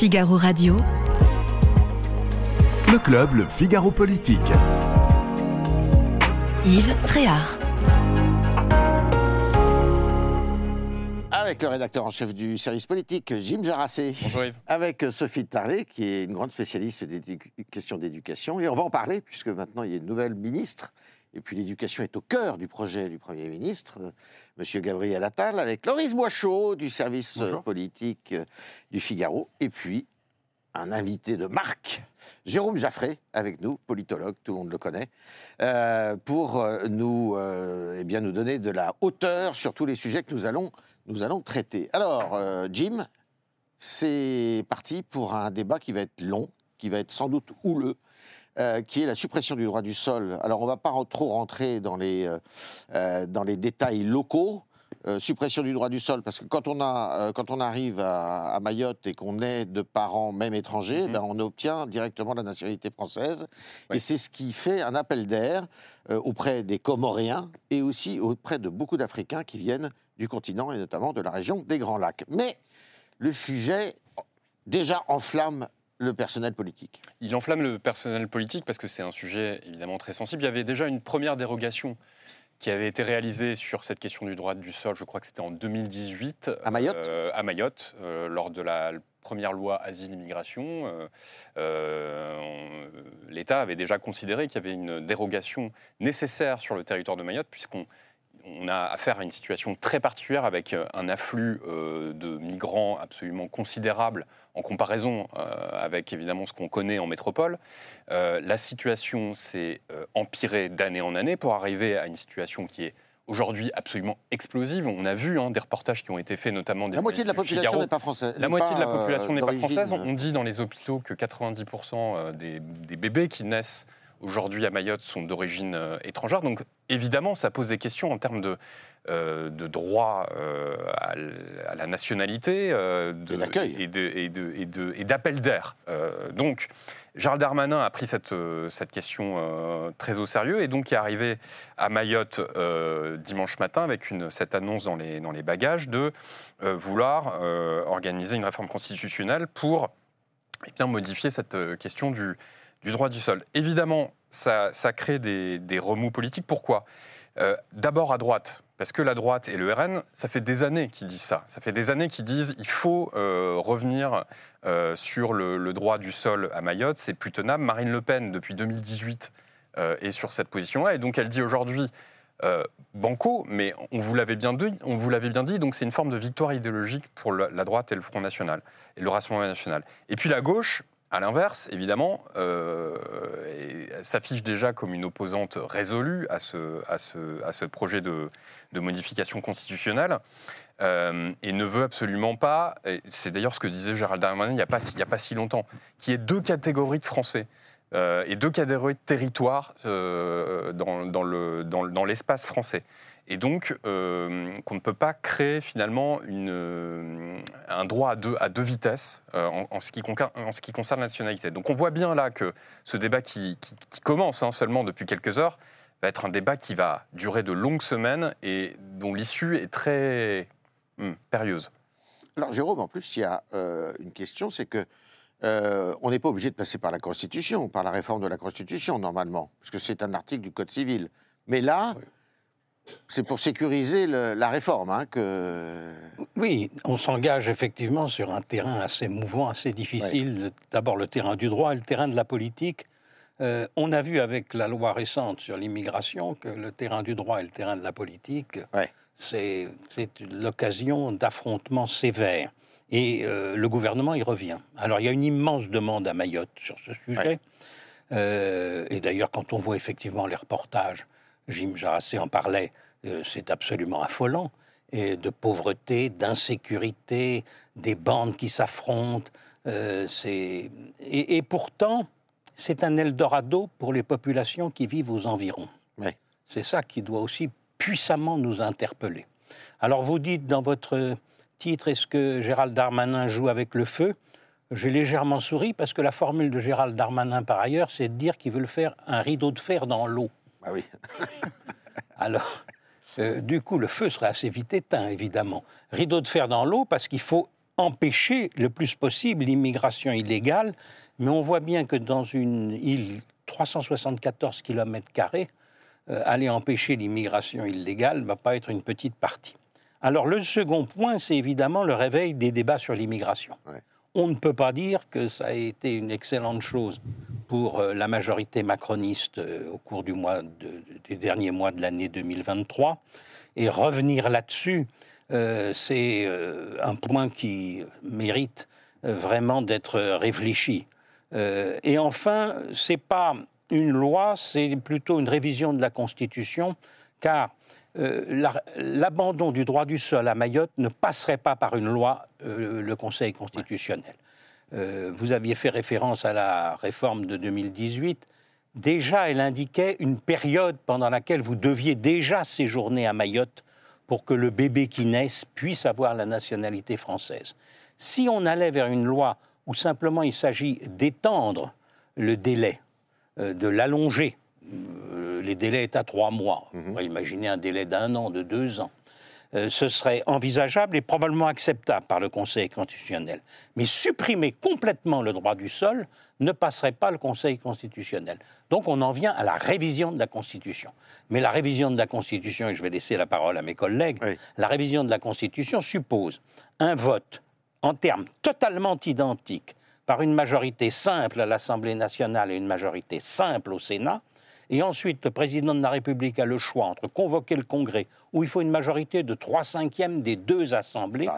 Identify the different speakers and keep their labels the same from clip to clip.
Speaker 1: Figaro Radio.
Speaker 2: Le club, le Figaro Politique.
Speaker 1: Yves Tréhard.
Speaker 3: Avec le rédacteur en chef du service politique, Jim Jarassé.
Speaker 4: Bonjour Yves.
Speaker 3: Avec Sophie Tarlet, qui est une grande spécialiste des questions d'éducation. Et on va en parler, puisque maintenant il y a une nouvelle ministre. Et puis l'éducation est au cœur du projet du Premier ministre, euh, Monsieur Gabriel Attal, avec Loris Boischot du service euh,
Speaker 4: Bonjour.
Speaker 3: politique euh, du Figaro. Et puis un invité de marque, Jérôme Jaffré, avec nous, politologue, tout le monde le connaît, euh, pour nous, euh, eh bien, nous donner de la hauteur sur tous les sujets que nous allons, nous allons traiter. Alors, euh, Jim, c'est parti pour un débat qui va être long, qui va être sans doute houleux, euh, qui est la suppression du droit du sol. Alors, on ne va pas trop rentrer dans les, euh, euh, dans les détails locaux. Euh, suppression du droit du sol, parce que quand on, a, quand on arrive à, à Mayotte et qu'on est de parents même étrangers,
Speaker 4: Mhm.
Speaker 3: ben, on obtient directement la nationalité française. Et c'est ce qui fait un appel d'air auprès des Comoriens et aussi auprès de beaucoup d'Africains qui viennent du continent et notamment de la région des Grands Lacs. Mais le sujet déjà enflamme le personnel politique.
Speaker 4: Il enflamme le personnel politique parce que c'est un sujet évidemment très sensible. Il y avait déjà une première dérogation qui avait été réalisée sur cette question du droit du sol, je crois que c'était en 2018.
Speaker 3: À Mayotte
Speaker 4: euh, À Mayotte, euh, lors de la première loi asile-immigration. euh, L'État avait déjà considéré qu'il y avait une dérogation nécessaire sur le territoire de Mayotte, puisqu'on on a affaire à une situation très particulière avec euh, un afflux euh, de migrants absolument considérable en comparaison euh, avec évidemment ce qu'on connaît en métropole. Euh, la situation s'est empirée d'année en année pour arriver à une situation qui est aujourd'hui absolument explosive. On a vu hein, des reportages qui ont été faits notamment des
Speaker 3: La moitié de la population n'est pas française.
Speaker 4: La moitié de la population n'est pas française. On dit dans les hôpitaux que 90% des, des bébés qui naissent aujourd'hui à Mayotte sont d'origine euh, étrangère. Donc évidemment, ça pose des questions en termes de, euh, de droit euh, à, la nationalité euh, de-
Speaker 3: Et
Speaker 4: d'appel d'air. Donc Gérald Darmanin a pris cette, cette question très au sérieux et donc est arrivé à Mayotte dimanche matin avec une, cette annonce dans les, dans les bagages de vouloir organiser une réforme constitutionnelle pour eh bien, modifier cette question du, du droit du sol. Évidemment, ça, crée des, remous politiques. Pourquoi? Euh, D'abord à droite, parce que la droite et le RN, ça fait des années qu'ils disent ça. Ça fait des années qu'ils disent il faut euh, revenir euh, sur le, droit du sol à Mayotte, c'est plus tenable. Marine Le Pen, depuis 2018, euh, est sur cette position-là, et donc elle dit aujourd'hui banco, mais on vous l'avait bien dit, on vous l'avait bien dit, donc c'est une forme de victoire idéologique pour la droite et le Front National et le Rassemblement National. Et puis la gauche, à l'inverse, évidemment, euh, s'affiche déjà comme une opposante résolue à ce, projet de, modification constitutionnelle. euh, et ne veut absolument pas, c'est d'ailleurs ce que disait Gérald Darmanin il n'y a, pas si- longtemps, qu'il y ait deux catégories de Français euh, et deux catégories de territoires dans l'espace français. Et donc, euh, qu'on ne peut pas créer finalement une, euh, un droit à deux, à deux vitesses euh, en, en ce qui conca- en ce qui concerne la nationalité. Donc on voit bien là que ce débat qui, qui- qui commence hein, seulement depuis quelques heures va être un débat qui va durer de longues semaines et dont l'issue est très hum, périlleuse.
Speaker 3: Alors, Jérôme, en plus, il y a euh, une question, c'est que euh, on n'est pas obligé de passer par la Constitution, par la réforme de la Constitution, normalement, parce que c'est un article du Code civil. Mais là, c'est pour sécuriser le- la réforme hein, que...
Speaker 5: Oui, on s'engage effectivement sur un terrain assez mouvant, assez difficile. D'abord le terrain du droit et le terrain de la politique. Euh, on a vu avec la loi récente sur l'immigration que le terrain du droit et le terrain de la politique,
Speaker 3: Ouais.
Speaker 5: c'est c'est l'occasion d'affrontements sévères. Et euh, le gouvernement y revient. Alors il y a une immense demande à Mayotte sur ce sujet.
Speaker 3: Ouais.
Speaker 5: Euh, et d'ailleurs, quand on voit effectivement les reportages, Jim Jarassé en parlait, euh, c'est absolument affolant. Et de pauvreté, d'insécurité, des bandes qui s'affrontent. euh, et, et pourtant, c'est un Eldorado pour les populations qui vivent aux environs. C'est ça qui doit aussi puissamment nous interpeller. Alors vous dites dans votre titre, est-ce que Gérald Darmanin joue avec le feu? J'ai légèrement souri parce que la formule de Gérald Darmanin par ailleurs, c'est de dire qu'il veut le faire un rideau de fer dans l'eau.
Speaker 3: Bah oui.
Speaker 5: Alors, euh, du coup, le feu serait assez vite éteint, évidemment. Rideau de fer dans l'eau parce qu'il faut empêcher le plus possible l'immigration illégale, mais on voit bien que dans une île 374 km, aller empêcher l'immigration illégale ne va pas être une petite partie. Alors le second point, c'est évidemment le réveil des débats sur l'immigration.
Speaker 3: Ouais.
Speaker 5: On ne peut pas dire que ça a été une excellente chose pour euh, la majorité macroniste euh, au cours du mois de- des derniers mois de l'année 2023. Et revenir là-dessus, euh, c'est un point qui mérite vraiment d'être réfléchi. Et enfin, c'est pas une loi, c'est plutôt une révision de la Constitution, car euh, la- l'abandon du droit du sol à Mayotte ne passerait pas par une loi, euh, le Conseil constitutionnel. Euh, vous aviez fait référence à la réforme de 2018. Déjà, elle indiquait une période pendant laquelle vous deviez déjà séjourner à Mayotte pour que le bébé qui naisse puisse avoir la nationalité française. Si on allait vers une loi où simplement il s'agit d'étendre le délai, de l'allonger, euh, les délais est à trois mois, on pourrait imaginer un délai d'un an, de deux ans, euh, ce serait envisageable et probablement acceptable par le Conseil constitutionnel. Mais supprimer complètement le droit du sol ne passerait pas le Conseil constitutionnel. Donc on en vient à la révision de la Constitution. Mais la révision de la Constitution, et je vais laisser la parole à mes collègues,
Speaker 3: Oui.
Speaker 5: la révision de la Constitution suppose un vote en termes totalement identiques par une majorité simple à l'Assemblée nationale et une majorité simple au Sénat, et ensuite, le président de la République a le choix entre convoquer le Congrès, où il faut une majorité de 3 cinquièmes des deux assemblées,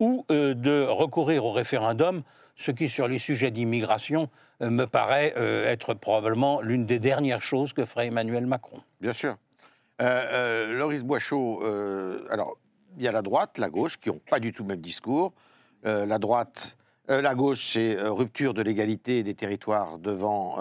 Speaker 5: ou euh, de recourir au référendum, ce qui, sur les sujets d'immigration, euh, me paraît euh, être probablement l'une des dernières choses que ferait Emmanuel Macron.
Speaker 3: Bien sûr. Loris euh, alors, il y a la droite, la gauche, qui n'ont pas du tout le même discours. La droite, la gauche, c'est rupture de l'égalité des territoires devant,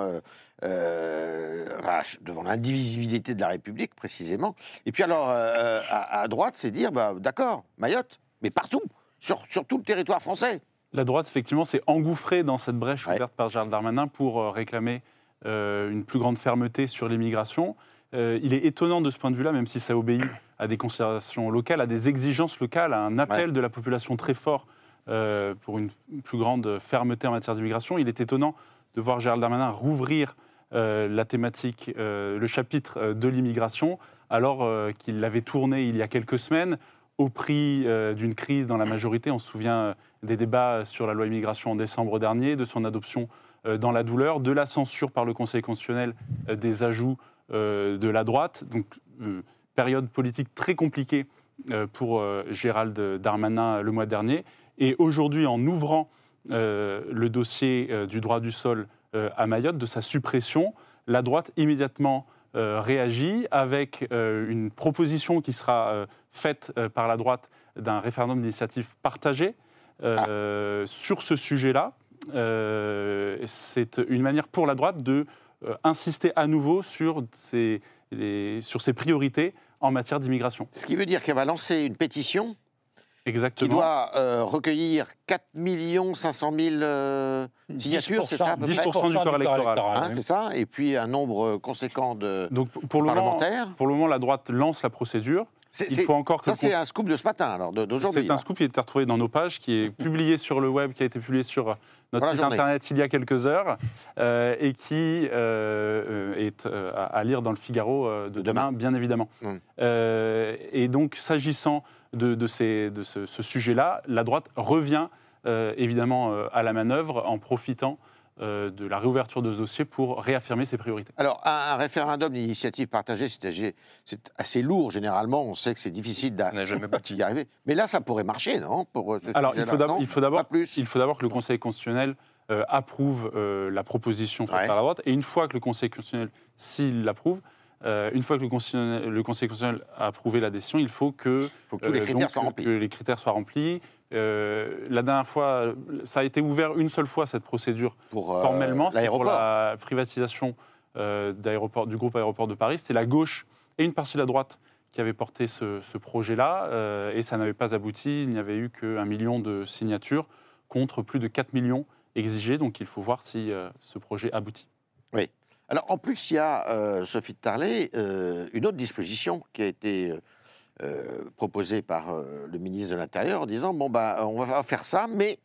Speaker 3: euh, euh, enfin, devant l'indivisibilité de la République, précisément. Et puis alors, euh, à, à droite, c'est dire, bah, d'accord, Mayotte, mais partout, sur, sur tout le territoire français.
Speaker 1: La droite, effectivement, s'est engouffrée dans cette brèche
Speaker 3: Ouais.
Speaker 1: ouverte par Gérald Darmanin pour euh, réclamer euh, une plus grande fermeté sur l'immigration. Euh, il est étonnant de ce point de vue-là, même si ça obéit à des considérations locales, à des exigences locales, à un appel de la population très fort euh, pour une plus grande fermeté en matière d'immigration. Il est étonnant de voir Gérald Darmanin rouvrir euh, la thématique, euh, le chapitre euh, de l'immigration, alors euh, qu'il l'avait tourné il y a quelques semaines au prix euh, d'une crise dans la majorité. On se souvient euh, des débats sur la loi immigration en décembre dernier, de son adoption euh, dans la douleur, de la censure par le Conseil constitutionnel euh, des ajouts euh, de la droite. Donc, euh, période politique très compliquée euh, pour euh, Gérald Darmanin euh, le mois dernier. Et aujourd'hui, en ouvrant euh, le dossier euh, du droit du sol euh, à Mayotte, de sa suppression, la droite immédiatement euh, réagit avec euh, une proposition qui sera euh, faite euh, par la droite d'un référendum d'initiative partagée euh, sur ce sujet-là. Euh, C'est une manière pour la droite de euh, insister à nouveau sur ses, les- sur ses priorités en matière d'immigration.
Speaker 3: Ce qui veut dire qu'elle va lancer une pétition qui
Speaker 1: Exactement.
Speaker 3: doit euh, recueillir 4 500 000 euh, signatures, c'est ça à peu près?
Speaker 1: 10% du corps électoral.
Speaker 3: Hein,
Speaker 5: oui.
Speaker 3: c'est ça? Et puis un nombre euh, conséquent de
Speaker 1: Donc pour le, moment,
Speaker 3: parlementaires?
Speaker 1: pour le moment, la droite lance la procédure.
Speaker 3: C'est-
Speaker 1: Il
Speaker 3: c'est-
Speaker 1: faut encore que
Speaker 3: Ça, c'est un scoop de ce matin, alors, d'aujourd'hui.
Speaker 1: C'est un
Speaker 3: là.
Speaker 1: scoop qui a été retrouvé dans nos pages, qui est publié sur le web, qui a été publié sur notre site
Speaker 3: journée.
Speaker 1: internet il y a quelques heures, euh, et qui euh, est euh, à lire dans le Figaro de
Speaker 3: De demain.
Speaker 1: demain, bien évidemment.
Speaker 3: Mm.
Speaker 1: Et donc, s'agissant de, de ces- de ce, ce sujet-là, la droite revient évidemment à la manœuvre en profitant de la réouverture de ce dossier pour réaffirmer ses priorités.
Speaker 3: Alors, un, un référendum d'initiative partagée, c'est assez lourd, généralement. On sait que c'est difficile d'y arriver. Mais là, ça pourrait marcher, non pour, euh, ce
Speaker 1: Alors, il faut d'abord- que le Conseil constitutionnel euh, approuve euh, la proposition faite
Speaker 3: Ouais.
Speaker 1: par la droite. Et une fois que le Conseil constitutionnel, s'il l'approuve, euh, une fois que le, Conseil constitutionnel a approuvé la décision, il faut que,
Speaker 3: Il faut que tous les
Speaker 1: euh,
Speaker 3: critères
Speaker 1: donc,
Speaker 3: soient remplis.
Speaker 1: que les critères soient remplis. Euh, la dernière fois, ça a été ouvert une seule fois, cette procédure,
Speaker 3: pour euh,
Speaker 1: formellement. C'était pour la privatisation euh, du groupe aéroport de Paris. C'était la gauche et une partie de la droite qui avaient porté ce, ce projet-là. euh, et ça n'avait pas abouti. Il n'y avait eu qu'un million de signatures contre plus de 4 millions exigés. Donc il faut voir si euh, ce projet aboutit.
Speaker 3: Alors, en plus, il y a, Sophie de Tarlet, une autre disposition qui a été proposé par euh, le ministre de l'Intérieur en disant bon bah on va faire ça, mais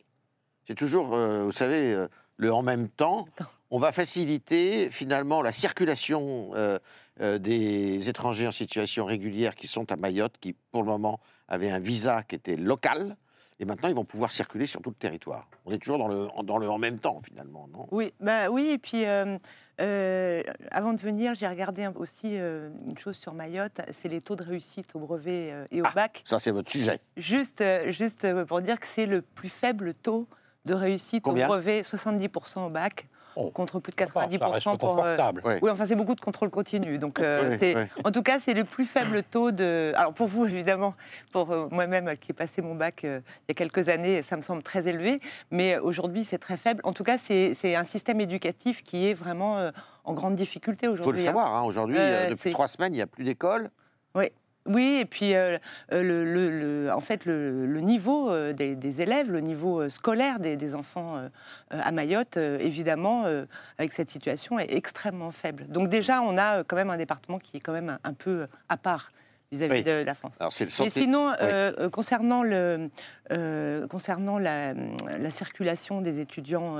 Speaker 3: c'est toujours, euh, vous savez, euh, le en même temps. On va faciliter finalement la circulation euh, euh, des étrangers en situation régulière qui sont à Mayotte, qui pour le moment avaient un visa qui était local. Et maintenant, ils vont pouvoir circuler sur tout le territoire. On est toujours dans le, dans le en même temps, finalement, non?
Speaker 6: Oui, bah oui, et puis euh, euh, avant de venir, j'ai regardé aussi euh, une chose sur Mayotte, c'est les taux de réussite au brevet et au
Speaker 3: Ah.
Speaker 6: bac.
Speaker 3: Ça, c'est votre sujet.
Speaker 6: Juste, juste pour dire que c'est le plus faible taux de réussite
Speaker 3: Combien?
Speaker 6: au brevet, 70% au bac,
Speaker 5: Oh,
Speaker 6: contre plus de
Speaker 5: Ça va, ça
Speaker 6: 90%
Speaker 5: reste
Speaker 6: pour... euh,
Speaker 5: confortable.
Speaker 3: Ouais.
Speaker 6: oui, enfin, c'est beaucoup de contrôle continu. Donc, euh, c'est- en tout cas, c'est le plus faible taux de. Alors, pour vous, évidemment, pour euh, moi-même euh, qui ai passé mon bac euh, il y a quelques années, ça me semble très élevé. Mais euh, aujourd'hui, c'est très faible. En tout cas, c'est c'est un système éducatif qui est vraiment euh, en grande difficulté
Speaker 3: Il faut
Speaker 6: aujourd'hui.
Speaker 3: le
Speaker 6: hein.
Speaker 3: savoir. hein, Aujourd'hui,
Speaker 6: Euh,
Speaker 3: euh, depuis trois semaines, il n'y a plus d'école.
Speaker 6: Oui, et puis euh, euh, le, le- le- en fait, le, le niveau euh, des, des élèves, le niveau euh, scolaire des, des enfants à Mayotte, évidemment, avec cette situation, est extrêmement faible. Donc déjà, on a quand même un département qui est quand même un, un peu à part vis-à-vis
Speaker 3: Oui.
Speaker 6: de la France.
Speaker 3: Alors, c'est le
Speaker 6: Mais sinon, concernant, le, concernant la, la circulation des étudiants,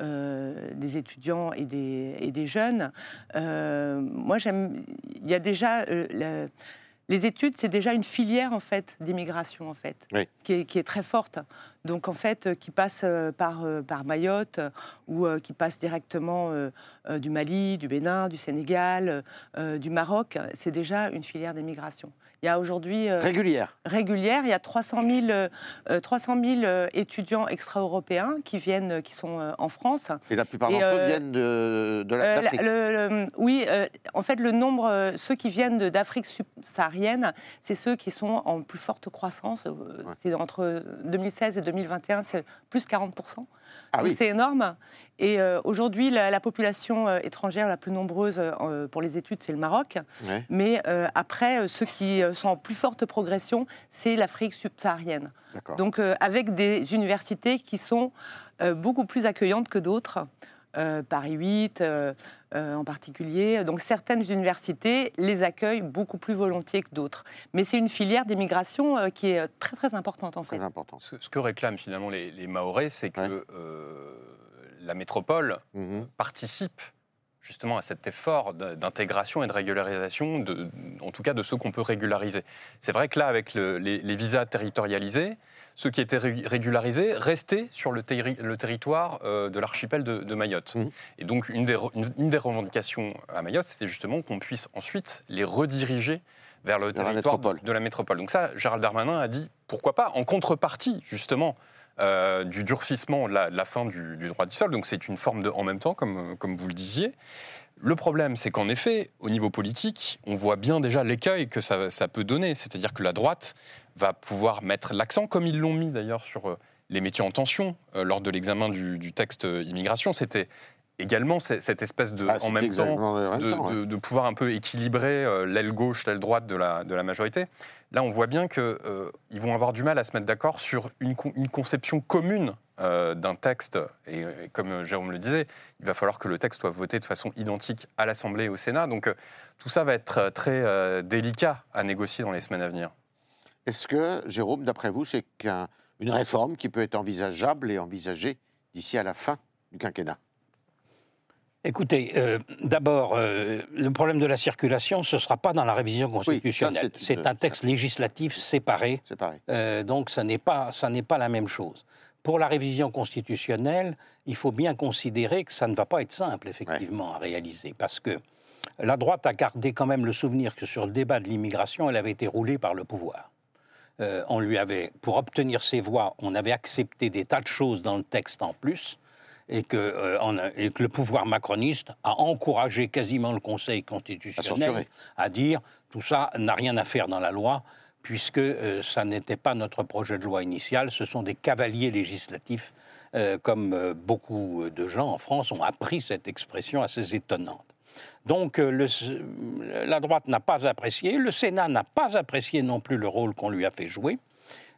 Speaker 6: des étudiants et des, et des jeunes, moi j'aime. Il y a déjà la- les études, c'est déjà une filière en fait d'immigration en fait,
Speaker 3: Oui.
Speaker 6: qui, est, qui est très forte. Donc en fait, euh, qui passe euh, par, euh, par Mayotte ou qui passe directement du Mali, du Bénin, du Sénégal, du Maroc. C'est déjà une filière d'immigration. Il y a aujourd'hui euh,
Speaker 3: Régulière.
Speaker 6: régulière. Il y a 300 000, euh, euh, 300 000 euh, étudiants extra-européens qui viennent, euh, qui sont euh, en France.
Speaker 3: Et la plupart d'entre eux viennent de, de la-
Speaker 6: la-
Speaker 3: d'Afrique.
Speaker 6: le- le- oui, en fait, le nombre, ceux qui viennent d'Afrique subsaharienne, c'est ceux qui sont en plus forte croissance.
Speaker 3: Ouais.
Speaker 6: C'est entre 2016 et 2021, c'est plus 40
Speaker 3: Ah oui.
Speaker 6: c'est énorme. Et euh, aujourd'hui, la, la population euh, étrangère la plus nombreuse euh, pour les études, c'est le Maroc.
Speaker 3: Ouais.
Speaker 6: Mais après, ceux qui sont en plus forte progression, c'est l'Afrique subsaharienne. Donc avec des universités qui sont beaucoup plus accueillantes que d'autres. Euh, Paris 8 euh, euh, en particulier. Donc certaines universités les accueillent beaucoup plus volontiers que d'autres. Mais c'est une filière d'immigration euh, qui est très très importante en fait.
Speaker 3: Très important.
Speaker 4: Ce, ce que réclament finalement les, les Mahorais, c'est que
Speaker 3: Ouais.
Speaker 4: euh, la métropole
Speaker 3: Mhm.
Speaker 4: participe justement à cet effort d'intégration et de régularisation, de, en tout cas de ceux qu'on peut régulariser. C'est vrai que là, avec le- les, les visas territorialisés, ceux qui étaient ré- régularisés restaient sur le, terri- le territoire euh, de l'archipel de, de Mayotte.
Speaker 3: Mhm.
Speaker 4: Et donc, une des, re- une- une des revendications à Mayotte, c'était justement qu'on puisse ensuite les rediriger vers le
Speaker 3: Vers
Speaker 4: territoire de, la métropole. Donc ça, Gérald Darmanin a dit, pourquoi pas, en contrepartie, justement, euh, du durcissement de la, de la fin du, du droit du sol. Donc c'est une forme de en même temps, comme, comme vous le disiez. Le problème, c'est qu'en effet, au niveau politique, on voit bien déjà l'écueil que ça, ça peut donner. C'est-à-dire que la droite va pouvoir mettre l'accent, comme ils l'ont mis d'ailleurs sur euh, les métiers en tension euh, lors de l'examen du, du texte euh, immigration. C'était également ce- cette espèce de
Speaker 3: Ah,
Speaker 4: en même temps
Speaker 3: même
Speaker 4: de,
Speaker 3: temps, ouais.
Speaker 4: de- de pouvoir un peu équilibrer euh, l'aile gauche, l'aile droite de la, de la majorité. Là, on voit bien qu'ils vont avoir du mal à se mettre d'accord sur une, con- une conception commune euh, d'un texte. Et, et comme euh, Jérôme le disait, il va falloir que le texte soit voté de façon identique à l'Assemblée et au Sénat. Donc euh, tout ça va être euh, très euh, délicat à négocier dans les semaines à venir.
Speaker 3: Est-ce que, Jérôme, d'après vous, c'est une réforme qui peut être envisageable et envisagée d'ici à la fin du quinquennat?
Speaker 5: Écoutez, euh, d'abord, euh, le problème de la circulation, ce ne sera pas dans la révision constitutionnelle.
Speaker 3: c'est-
Speaker 5: c'est un texte législatif séparé, euh, donc ça n'est pas, ça n'est pas la même chose. Pour la révision constitutionnelle, il faut bien considérer que ça ne va pas être simple, effectivement, à réaliser, parce que la droite a gardé quand même le souvenir que sur le débat de l'immigration, elle avait été roulée par le pouvoir. Euh, on lui avait, pour obtenir ses voix, on avait accepté des tas de choses dans le texte en plus, et que, euh, on a- et que le pouvoir macroniste a encouragé quasiment le Conseil constitutionnel à dire tout ça n'a rien à faire dans la loi, puisque euh, ça n'était pas notre projet de loi initial, ce sont des cavaliers législatifs, comme beaucoup de gens en France ont appris cette expression assez étonnante. Donc euh, le- la droite n'a pas apprécié, le Sénat n'a pas apprécié non plus le rôle qu'on lui a fait jouer.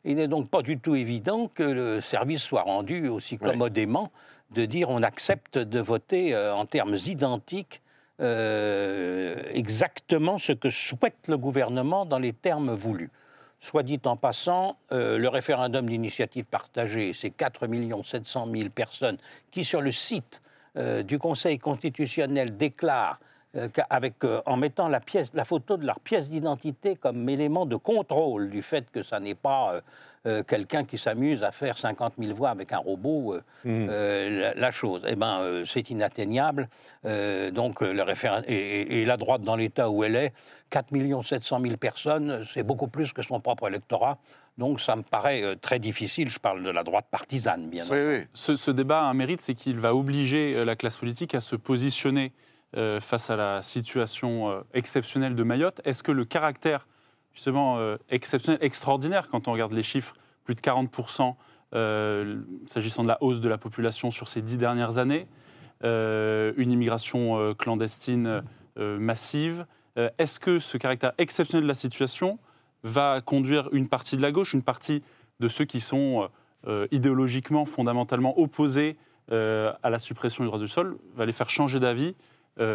Speaker 5: Il n'est donc pas du tout évident que le service soit rendu aussi commodément de dire on accepte de voter euh, en termes identiques euh, exactement ce que souhaite le gouvernement dans les termes voulus. Soit dit en passant, euh, le référendum d'initiative partagée, c'est 4 700 000 personnes qui, sur le site euh, du Conseil constitutionnel, déclarent euh, euh, en mettant la, pièce, la photo de leur pièce d'identité comme élément de contrôle du fait que ça n'est pas euh, quelqu'un qui s'amuse à faire 50 000 voix avec un robot, euh, la, la chose. Eh ben, c'est inatteignable. Donc, le référendum et, et- et la droite dans l'état où elle est, 4 700 000 personnes, c'est beaucoup plus que son propre électorat. Donc, ça me paraît euh, très difficile. Je parle de la droite partisane, bien
Speaker 3: Oui, oui.
Speaker 1: Ce, ce débat a un mérite, c'est qu'il va obliger euh, la classe politique à se positionner euh, face à la situation euh, exceptionnelle de Mayotte. Est-ce que le caractère justement euh, exceptionnel, extraordinaire, quand on regarde les chiffres, plus de 40% euh, s'agissant de la hausse de la population sur ces dix dernières années, euh, une immigration euh, clandestine euh, massive, euh, est-ce que ce caractère exceptionnel de la situation va conduire une partie de la gauche, une partie de ceux qui sont euh, euh, idéologiquement, fondamentalement opposés euh, à la suppression du droit du sol, va les faire changer d'avis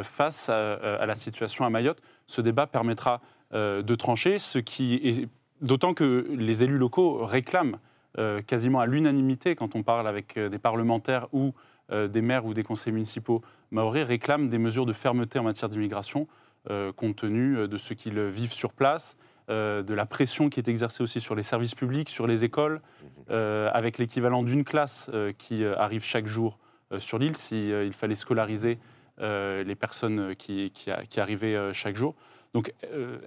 Speaker 1: face à, la situation à Mayotte. Ce débat permettra de trancher, ce qui est d'autant que les élus locaux réclament quasiment à l'unanimité quand on parle avec des parlementaires ou des maires ou des conseils municipaux maoris réclament des mesures de fermeté en matière d'immigration compte tenu de ce qu'ils vivent sur place, euh, de la pression qui est exercée aussi sur les services publics, sur les écoles, euh, avec l'équivalent d'une classe euh, qui arrive chaque jour sur l'île s'il il fallait scolariser les personnes qui, qui, a- qui arrivaient chaque jour. Donc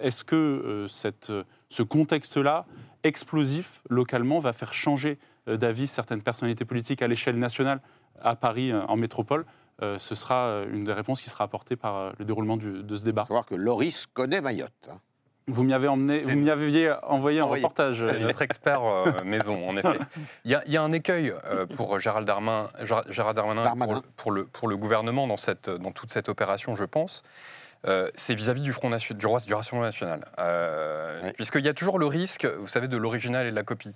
Speaker 1: est-ce que cette, ce contexte-là, explosif localement, va faire changer d'avis certaines personnalités politiques à l'échelle nationale, à Paris, en métropole? Euh, Ce sera une des réponses qui sera apportée par le déroulement du- de ce débat.
Speaker 3: Il faut savoir que Loris connaît Mayotte. hein.
Speaker 1: Vous m'y avez emmené,
Speaker 4: C'est-
Speaker 1: vous m'y aviez envoyé un
Speaker 3: Envoyé.
Speaker 1: reportage.
Speaker 4: C'est notre expert euh, maison, en effet. Il y, a- il y a un écueil euh, pour Gérald Darmanin. Pour, pour le, pour le gouvernement dans, cette, dans toute cette opération, je pense. Euh, c'est vis-à-vis du Front Nation- du, Rassemblement National. Euh,
Speaker 3: Ouais.
Speaker 4: Puisqu'il y a toujours le risque, vous savez, de l'original et de la copie.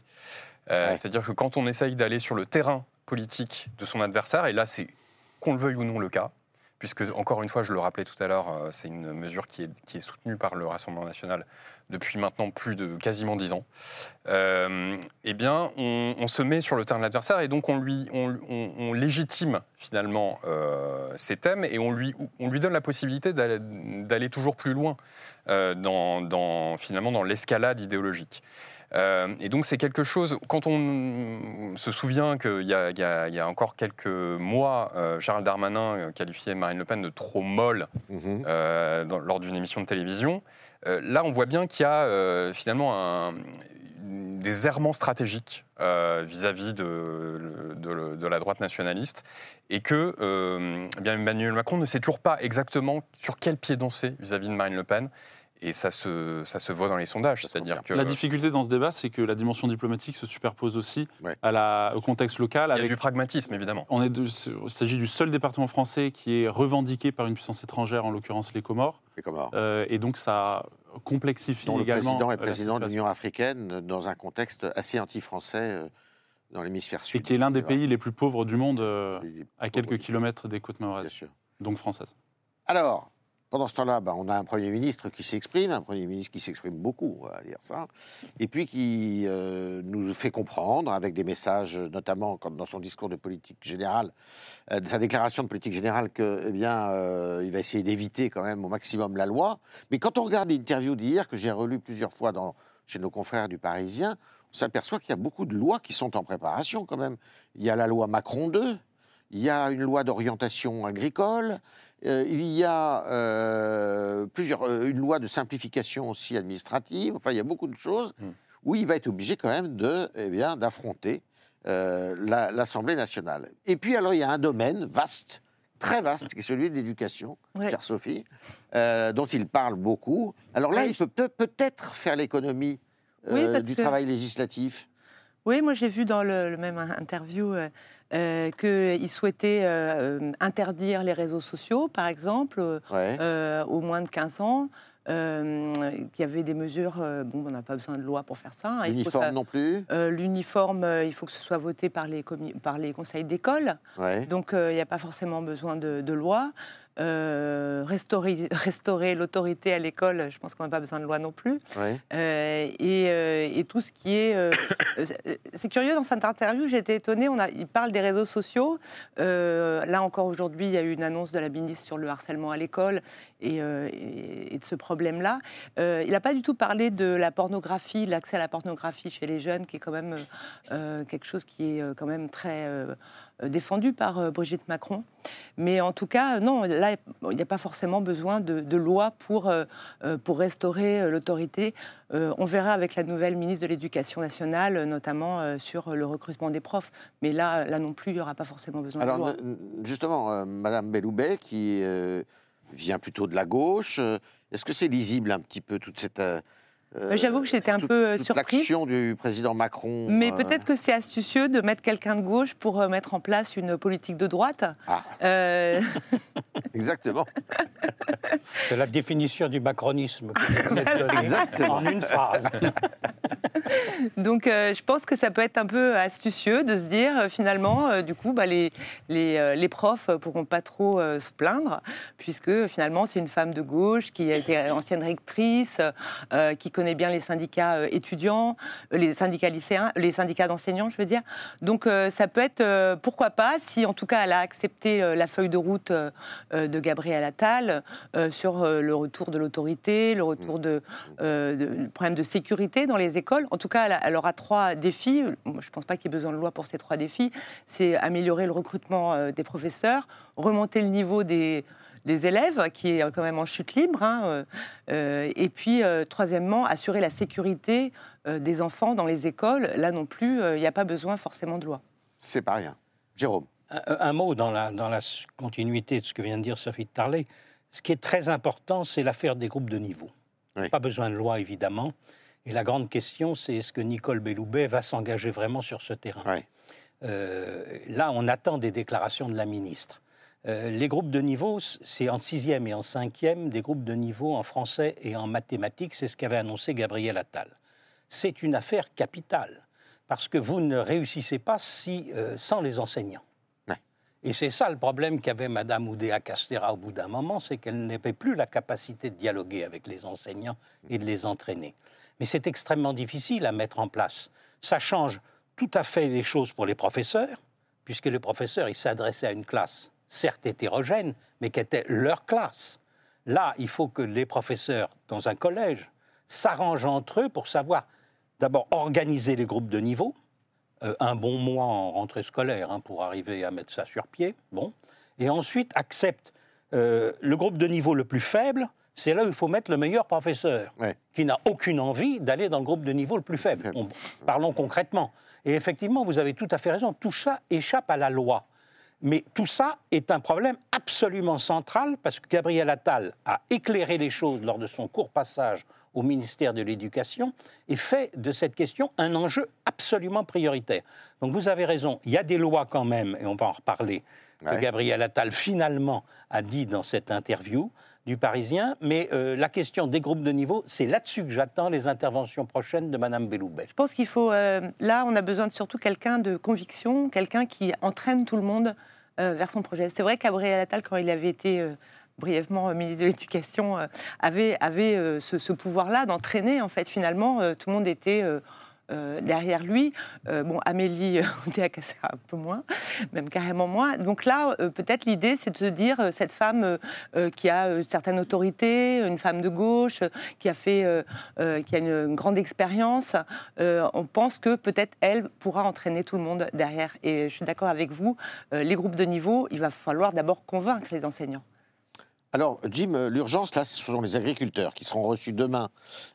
Speaker 4: Euh,
Speaker 3: Ouais.
Speaker 4: C'est-à-dire que quand on essaye d'aller sur le terrain politique de son adversaire, et là c'est qu'on le veuille ou non le cas, puisque encore une fois, je le rappelais tout à l'heure, euh, c'est une mesure qui est, soutenue par le Rassemblement national depuis maintenant plus de quasiment dix ans. Euh, eh bien, on, se met sur le terrain de l'adversaire et donc on lui, légitime finalement euh, ses thèmes et on lui, on lui donne la possibilité d'aller toujours plus loin finalement dans l'escalade idéologique. Euh, et donc c'est quelque chose, quand on se souvient qu'il y, y a- il y a encore quelques mois, euh, Gérald Darmanin euh, qualifiait Marine Le Pen de trop molle
Speaker 3: Mhm.
Speaker 4: euh, dans- lors d'une émission de télévision. Là, on voit bien qu'il y a finalement un- des errements stratégiques vis-à-vis de, de- de la droite nationaliste et que eh bien, Emmanuel Macron ne sait toujours pas exactement sur quel pied danser vis-à-vis de Marine Le Pen. Et ça se, ça se voit dans les sondages. C'est-à-dire que
Speaker 1: La difficulté dans ce débat, c'est que la dimension diplomatique se superpose aussi
Speaker 3: Ouais.
Speaker 1: à la, au contexte local.
Speaker 4: il y a
Speaker 1: Avec,
Speaker 4: du pragmatisme, évidemment.
Speaker 1: on est de- il s'agit du seul département français qui est revendiqué par une puissance étrangère, en l'occurrence les Comores.
Speaker 3: C'est comment
Speaker 1: Euh, et donc ça complexifie
Speaker 3: dont le
Speaker 1: également
Speaker 3: président
Speaker 1: euh,
Speaker 3: est
Speaker 1: la
Speaker 3: président de l'Union africaine dans un contexte assez anti-français euh, dans l'hémisphère sud.
Speaker 1: Et qui est l'un des pays les plus pauvres du monde, euh, à quelques kilomètres des côtes
Speaker 3: Bien
Speaker 1: maoraises,
Speaker 3: sûr.
Speaker 1: donc françaises.
Speaker 3: Alors, pendant ce temps-là, bah, on a un Premier ministre qui s'exprime, un Premier ministre qui s'exprime beaucoup, on va dire ça, et puis qui euh, nous fait comprendre, avec des messages, notamment dans son discours de politique générale, euh, sa déclaration de politique générale, que, eh bien, euh, va essayer d'éviter quand même au maximum la loi. Mais quand on regarde l'interview d'hier, que j'ai relu plusieurs fois chez nos confrères du Parisien, on s'aperçoit qu'il y a beaucoup de lois qui sont en préparation quand même. Il y a la loi Macron 2, il y a une loi d'orientation agricole, euh, il y a euh, plusieurs, euh, une loi de simplification aussi administrative. Enfin, il y a beaucoup de choses
Speaker 4: Mm.
Speaker 3: où il va être obligé quand même de, eh bien, d'affronter euh, la- l'Assemblée nationale. Et puis, alors, il y a un domaine vaste, très vaste, qui est celui de l'éducation,
Speaker 6: Ouais.
Speaker 3: chère Sophie, euh, dont il parle beaucoup. Alors là,
Speaker 6: Ouais.
Speaker 3: il peut peut- peut-être faire l'économie
Speaker 6: Oui,
Speaker 3: euh, du
Speaker 6: que-
Speaker 3: travail législatif.
Speaker 6: Oui, moi j'ai vu dans le, le même interview euh, euh, qu'il souhaitait euh, interdire les réseaux sociaux, par exemple, euh,
Speaker 3: Ouais.
Speaker 6: aux moins de 15 ans. Euh, qu'il y avait des mesures, euh, bon, on n'a pas besoin de loi pour faire ça. hein, il faut
Speaker 3: Uniforme
Speaker 6: ça-
Speaker 3: non plus.
Speaker 6: euh, L'uniforme, il faut que ce soit voté par les, commu- par les conseils d'école.
Speaker 3: Ouais.
Speaker 6: Donc, il n'y a pas forcément besoin de, de loi. Euh, restaurer, restaurer l'autorité à l'école, je pense qu'on n'a pas besoin de loi non plus.
Speaker 3: Ouais.
Speaker 6: Euh, et, euh, et tout ce qui est. c'est curieux, dans cette interview, j'ai été étonnée. On a, il parle des réseaux sociaux. Là encore, aujourd'hui, il y a eu une annonce de la ministre sur le harcèlement à l'école et, et- et de ce problème-là. Il n'a pas du tout parlé de la pornographie, l'accès à la pornographie chez les jeunes, qui est quand même quelque chose qui est quand même très défendu par euh, Brigitte Macron. Mais en tout cas, non, là, il n'y a pas forcément besoin de, de loi pour, euh, euh, pour restaurer euh, l'autorité. Euh, on verra avec la nouvelle ministre de l'Éducation nationale, euh, notamment euh, sur le recrutement des profs. Mais là, là non plus, il n'y aura pas forcément besoin
Speaker 3: Alors,
Speaker 6: de loi.
Speaker 3: justement, euh, Madame Belloubet, qui euh, vient plutôt de la gauche, euh, est-ce que c'est lisible un petit peu toute cette. euh, euh,
Speaker 6: J'avoue que j'étais un
Speaker 3: toute-
Speaker 6: peu euh,
Speaker 3: toute
Speaker 6: surprise.
Speaker 3: L'action du président Macron.
Speaker 6: Mais
Speaker 3: euh,
Speaker 6: peut-être que c'est astucieux de mettre quelqu'un de gauche pour mettre en place une politique de droite.
Speaker 3: Ah.
Speaker 6: Euh,
Speaker 3: Exactement.
Speaker 5: C'est la définition du macronisme que vous venez de donner
Speaker 3: Exactement.
Speaker 5: en une phrase.
Speaker 6: Donc, euh, je pense que ça peut être un peu astucieux de se dire, euh, finalement, euh, du coup, bah, les, les, les profs pourront pas trop se plaindre, puisque finalement, c'est une femme de gauche qui a été ancienne rectrice, qui connaît bien les syndicats étudiants, les syndicats lycéens, les syndicats d'enseignants, je veux dire. Donc, ça peut être, pourquoi pas, si en tout cas elle a accepté la feuille de route de Gabriel Attal sur le retour de l'autorité, le retour de, problème de sécurité dans les écoles. En tout cas, elle, a- elle aura trois défis. Moi, Je ne pense pas qu'il y ait besoin de loi pour ces trois défis. C'est améliorer le recrutement euh, des professeurs, remonter le niveau des, des élèves, qui est quand même en chute libre, hein, euh, euh, et puis, euh, troisièmement, assurer la sécurité euh, des enfants dans les écoles. Là non plus, euh, il n'y a pas besoin forcément de loi.
Speaker 3: C'est pas rien. Jérôme.
Speaker 5: Un, un mot dans la, dans la continuité de ce que vient de dire Sophie de Tarlet. Ce qui est très important, c'est l'affaire des groupes de niveau.
Speaker 3: Oui.
Speaker 5: Pas besoin de loi, évidemment. Et la grande question, c'est est-ce que Nicole Belloubet va s'engager vraiment sur ce terrain
Speaker 3: Ouais.
Speaker 5: Euh, Là, on attend des déclarations de la ministre. Euh, les groupes de niveau, c'est en sixième et en cinquième, des groupes de niveau en français et en mathématiques, c'est ce qu'avait annoncé Gabriel Attal. C'est une affaire capitale, parce que vous ne réussissez pas si, euh, sans les enseignants. Et c'est ça le problème qu'avait Madame Oudéa Castera au bout d'un moment, c'est qu'elle n'avait plus la capacité de dialoguer avec les enseignants et de les entraîner. Mais c'est extrêmement difficile à mettre en place. Ça change tout à fait les choses pour les professeurs, puisque les professeurs, ils s'adressaient à une classe, certes hétérogène, mais qui était leur classe. Là, il faut que les professeurs, dans un collège, s'arrangent entre eux pour savoir d'abord organiser les groupes de niveau, euh, un bon mois en rentrée scolaire hein, pour arriver à mettre ça sur pied, bon, et ensuite acceptent euh, le groupe de niveau le plus faible, c'est là où il faut mettre le meilleur professeur,
Speaker 3: Ouais.
Speaker 5: qui n'a aucune envie d'aller dans le groupe de niveau le plus faible.
Speaker 3: Faible.
Speaker 5: On- parlons concrètement. Et effectivement, vous avez tout à fait raison, tout ça échappe à la loi. Mais tout ça est un problème absolument central parce que Gabriel Attal a éclairé les choses lors de son court passage au ministère de l'Éducation et fait de cette question un enjeu absolument prioritaire. Donc vous avez raison, il y a des lois quand même, et on va en reparler,
Speaker 3: Ouais.
Speaker 5: que Gabriel Attal finalement a dit dans cette interview du Parisien, mais euh, la question des groupes de niveau, c'est là-dessus que j'attends les interventions prochaines de Madame Belloubet.
Speaker 6: Je pense qu'il faut. euh, là, on a besoin de surtout quelqu'un de conviction, quelqu'un qui entraîne tout le monde euh, vers son projet. C'est vrai qu'Abriel Attal, quand il avait été brièvement ministre de l'Éducation, avait, avait ce, pouvoir-là d'entraîner. En fait, finalement, tout le monde était. Euh, derrière lui, Euh, bon, Amélie euh, Oudéa Castéra un peu moins, même carrément moins. Donc là, euh, peut-être l'idée, c'est de se dire, cette femme qui a euh, certaines autorités, une femme de gauche, qui a fait, qui a une, une grande expérience, on pense que peut-être elle pourra entraîner tout le monde derrière. Et je suis d'accord avec vous, les groupes de niveau, il va falloir d'abord convaincre les enseignants.
Speaker 3: Alors, Jim, euh, l'urgence, là, ce sont les agriculteurs qui seront reçus demain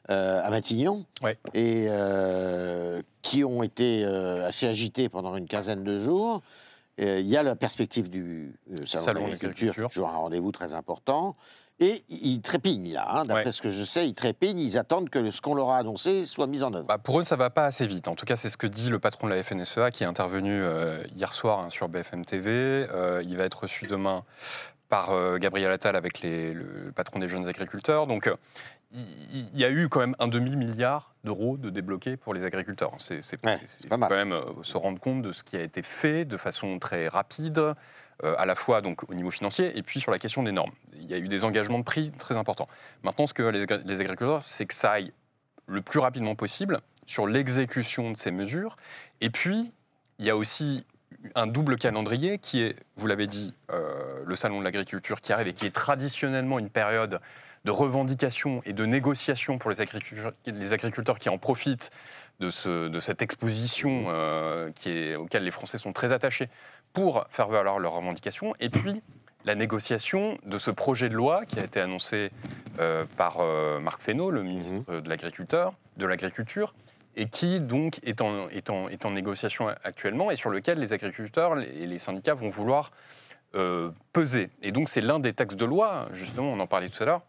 Speaker 3: euh, à Matignon
Speaker 4: Ouais.
Speaker 3: et euh, qui ont été euh, assez agités pendant une quinzaine de jours. Il y a la perspective du salon,
Speaker 4: Salon
Speaker 3: de l'agriculture, toujours un rendez-vous très important. Et ils trépignent, là. hein, D'après
Speaker 4: Ouais.
Speaker 3: ce que je sais, ils trépignent. Ils attendent que ce qu'on leur a annoncé soit mis en œuvre.
Speaker 4: Bah, pour eux, ça va pas assez vite. En tout cas, c'est ce que dit le patron de la FNSEA qui est intervenu euh, hier soir hein, sur BFM TV. Euh, il va être reçu demain par euh, Gabriel Attal avec les- le patron des jeunes agriculteurs. Donc, euh, il y a eu quand même un demi-milliard d'euros de débloqués pour les agriculteurs. C'est c'est-
Speaker 3: Ouais,
Speaker 4: quand même euh, se rendre compte de ce qui a été fait de façon très rapide, euh, à la fois donc au niveau financier et puis sur la question des normes. Il y a eu des engagements de prix très importants. Maintenant, ce que les, les agriculteurs, c'est que ça aille le plus rapidement possible sur l'exécution de ces mesures. Et puis, il y a aussi un double calendrier qui est, vous l'avez dit, euh, le salon de l'agriculture qui arrive et qui est traditionnellement une période de revendication et de négociation pour les agriculteurs, les agriculteurs qui en profitent de, ce- de cette exposition euh, qui est, auquel les Français sont très attachés pour faire valoir leurs revendications. Et puis, la négociation de ce projet de loi qui a été annoncé euh, par euh, Marc Fesneau, le ministre l'Agriculteur, de l'Agriculture, et qui donc est en, négociation actuellement et sur lequel les agriculteurs et les syndicats vont vouloir euh, peser. Et donc c'est l'un des textes de loi, justement, on en parlait tout à l'heure,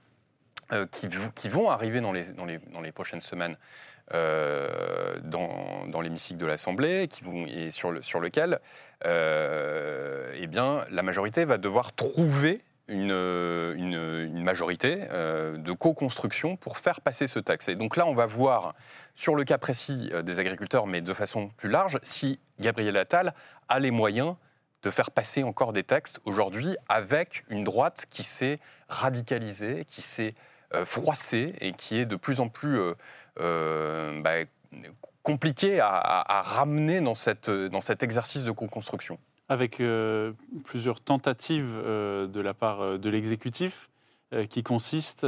Speaker 4: euh, qui, vont arriver dans les, prochaines semaines euh, dans, l'hémicycle de l'Assemblée, et sur, le, sur lequel eh la majorité va devoir trouver une, une, une majorité euh, de co-construction pour faire passer ce texte. Et donc là, on va voir sur le cas précis euh, des agriculteurs, mais de façon plus large, si Gabriel Attal a les moyens de faire passer encore des textes aujourd'hui avec une droite qui s'est radicalisée, qui s'est euh, froissée et qui est de plus en plus euh, euh, bah, compliquée à, à- à ramener dans, cette, dans cet exercice de co-construction.
Speaker 1: Avec euh, plusieurs tentatives euh, de la part euh, de l'exécutif euh, qui consistent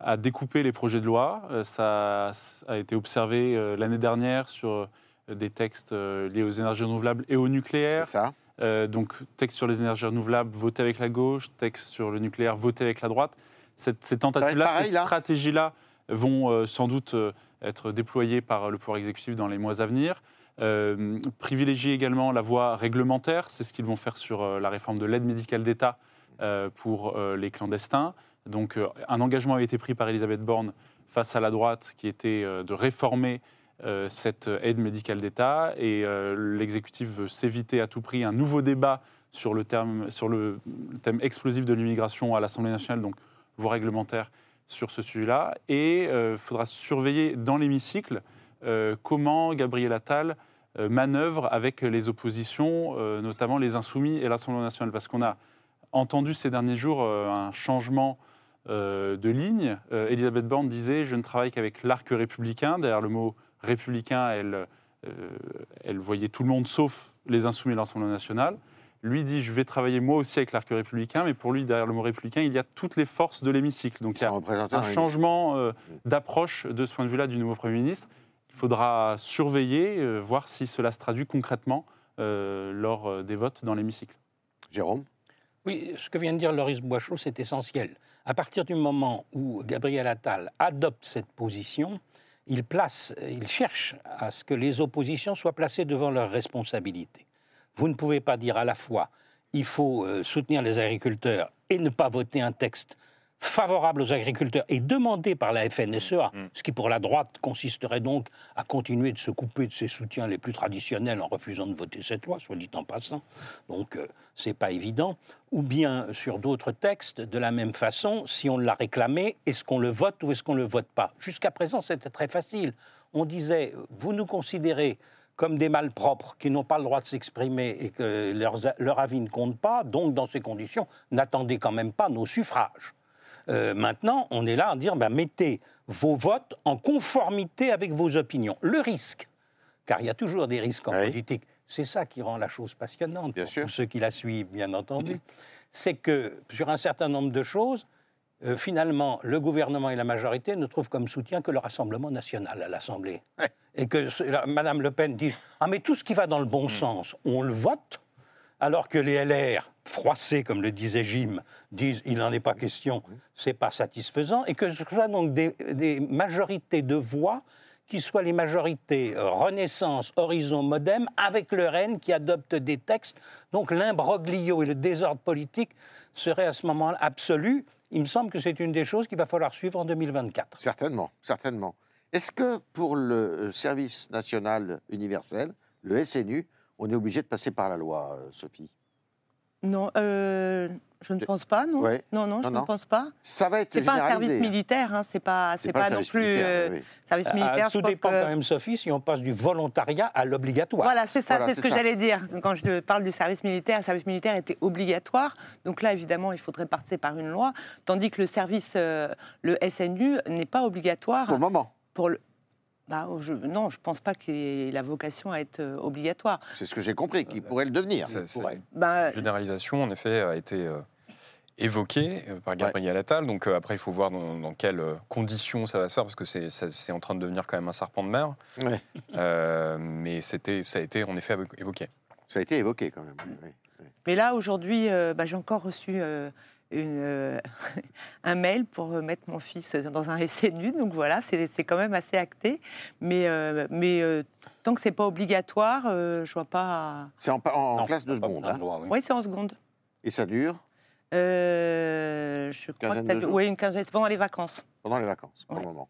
Speaker 1: à découper les projets de loi. Ça a été observé l'année dernière sur des textes liés aux énergies renouvelables et au nucléaire.
Speaker 3: C'est ça.
Speaker 1: Donc, texte sur les énergies renouvelables, voté avec la gauche, texte sur le nucléaire, voté avec la droite. Cette- ces tentatives-là, ces
Speaker 3: là
Speaker 1: stratégies-là vont sans doute être déployées par le pouvoir exécutif dans les mois à venir. Euh, privilégier également la voie réglementaire, c'est ce qu'ils vont faire sur euh, la réforme de l'aide médicale d'État euh, pour les clandestins. Donc, un engagement avait été pris par Elisabeth Borne face à la droite qui était de réformer cette aide médicale d'État et l'exécutif veut s'éviter à tout prix un nouveau débat sur le, sur le thème explosif de l'immigration à l'Assemblée nationale, donc voie réglementaire sur ce sujet-là. Et il faudra surveiller dans l'hémicycle comment Gabriel Attal euh, manœuvre avec les oppositions, euh, notamment les insoumis et l'Assemblée nationale, parce qu'on a entendu ces derniers jours euh, un changement euh, de ligne. Euh, Elisabeth Borne disait Je ne travaille qu'avec l'arc républicain. Derrière le mot républicain, elle, euh, elle voyait tout le monde sauf les insoumis et l'Assemblée nationale. Lui dit Je vais travailler moi aussi avec l'arc républicain, mais pour lui, derrière le mot républicain, il y a toutes les forces de l'hémicycle. Donc il y a un changement euh, d'approche de ce point de vue-là du nouveau Premier ministre. Il faudra surveiller, euh, voir si cela se traduit concrètement euh, lors euh, des votes dans l'hémicycle.
Speaker 3: Jérôme?
Speaker 5: Oui, ce que vient de dire Loris Boischot, c'est essentiel. À partir du moment où Gabriel Attal adopte cette position, il, place, il cherche à ce que les oppositions soient placées devant leurs responsabilités. Vous ne pouvez pas dire à la fois il faut soutenir les agriculteurs et ne pas voter un texte favorable aux agriculteurs et demandé par la FNSEA, ce qui pour la droite consisterait donc à continuer de se couper de ses soutiens les plus traditionnels en refusant de voter cette loi, soit dit en passant. Donc euh, c'est pas évident. Ou bien sur d'autres textes, de la même façon, si on l'a réclamé, est-ce qu'on le vote ou est-ce qu'on le vote pas? Jusqu'à présent, c'était très facile. On disait, vous nous considérez comme des malpropres qui n'ont pas le droit de s'exprimer et que leur avis ne compte pas, donc dans ces conditions, n'attendez quand même pas nos suffrages. Euh, maintenant, on est là à dire, ben, mettez vos votes en conformité avec vos opinions. Le risque, car il y a toujours des risques en
Speaker 3: Oui.
Speaker 5: politique, c'est ça qui rend la chose passionnante,
Speaker 3: Bien
Speaker 5: pour
Speaker 3: sûr.
Speaker 5: ceux qui la suivent, bien entendu, c'est que sur un certain nombre de choses, euh, finalement, le gouvernement et la majorité ne trouvent comme soutien que le Rassemblement national à l'Assemblée. Et que Madame Le Pen dit Ah, mais tout ce qui va dans le bon sens, on le vote alors que les LR, froissés, comme le disait Jim, disent il n'en est pas question, c'est pas satisfaisant, et que ce soit donc des, des majorités de voix qui soient les majorités euh, Renaissance, Horizon, Modem, avec le RN qui adoptent des textes. Donc l'imbroglio et le désordre politique seraient à ce moment-là absolus. Il me semble que c'est une des choses qu'il va falloir suivre en 2024.
Speaker 3: Certainement, certainement. Est-ce que pour le euh, service national universel, le SNU, on est obligé de passer par la loi, euh, Sophie
Speaker 6: Non, euh, je ne pense pas, non.
Speaker 3: Ouais.
Speaker 6: Non, non, je
Speaker 3: Non, non.
Speaker 6: ne pense pas.
Speaker 3: Ça va être
Speaker 6: C'est pas un service militaire, hein, c'est pas, c'est
Speaker 3: C'est
Speaker 6: pas, non
Speaker 3: service
Speaker 6: plus
Speaker 3: militaire,
Speaker 6: euh,
Speaker 3: oui, oui.
Speaker 6: service
Speaker 5: Ah,
Speaker 6: militaire.
Speaker 5: tout
Speaker 6: je pense
Speaker 5: dépend
Speaker 6: que-
Speaker 5: quand même, Sophie, si on passe du volontariat à l'obligatoire.
Speaker 6: Voilà, c'est ça,
Speaker 3: Voilà,
Speaker 6: c'est ce que
Speaker 3: ça.
Speaker 6: j'allais dire. Quand je parle du service militaire, le service militaire était obligatoire. Donc là, évidemment, il faudrait passer par une loi. Tandis que le service, euh, le SNU, n'est pas obligatoire.
Speaker 3: Pour le moment,
Speaker 6: Pour le... Bah, je... Non, je ne pense pas qu'il ait la vocation à être euh, obligatoire.
Speaker 3: c'est ce que j'ai compris, qu'il pourrait le devenir.
Speaker 4: C'est- c'est-
Speaker 5: pourrait.
Speaker 6: Bah,
Speaker 4: La généralisation, en effet, a été euh, évoquée euh, par Gabriel Attal. Donc euh, après, il faut voir dans, dans quelles euh, conditions ça va se faire, parce que c'est ça- en train de devenir quand même un serpent de mer.
Speaker 3: Ouais.
Speaker 4: Euh, mais c'était, ça a été en effet évoqué.
Speaker 3: Ça a été évoqué quand même. oui.
Speaker 6: Mais là, aujourd'hui, euh, bah, j'ai encore reçu euh, une, euh, un mail pour euh, mettre mon fils dans un SNU. Donc voilà, c'est c'est quand même assez acté. Mais, euh, mais euh, tant que c'est pas obligatoire, euh, je vois pas.
Speaker 3: C'est en, en
Speaker 5: Non,
Speaker 3: classe de seconde. hein.
Speaker 5: droit, oui.
Speaker 6: Oui, c'est en seconde.
Speaker 3: Et ça dure
Speaker 6: Euh, je crois que ça dure- oui, une quinzaine, c'est pendant les vacances.
Speaker 3: pendant les vacances, pour
Speaker 6: Ouais.
Speaker 3: le moment.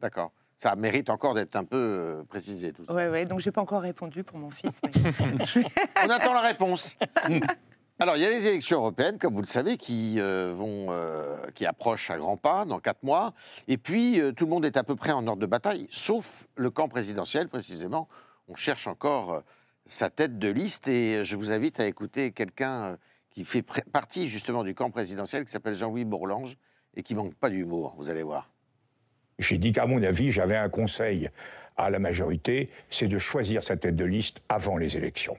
Speaker 3: D'accord. Ça mérite encore d'être un peu euh, précisé tout ça.
Speaker 6: Ouais, ouais, donc j'ai pas encore répondu pour mon fils. mais-
Speaker 3: On attend la réponse. Alors, il y a les élections européennes, comme vous le savez, qui, euh, vont, euh, qui approchent à grands pas dans quatre mois. Et puis, euh, tout le monde est à peu près en ordre de bataille, sauf le camp présidentiel, précisément. On cherche encore sa tête de liste. Et je vous invite à écouter quelqu'un qui fait partie justement du camp présidentiel, qui s'appelle Jean-Louis Bourlange, et qui manque pas d'humour, vous allez voir.
Speaker 7: J'ai dit qu'à mon avis, j'avais un conseil à la majorité, c'est de choisir sa tête de liste avant les élections.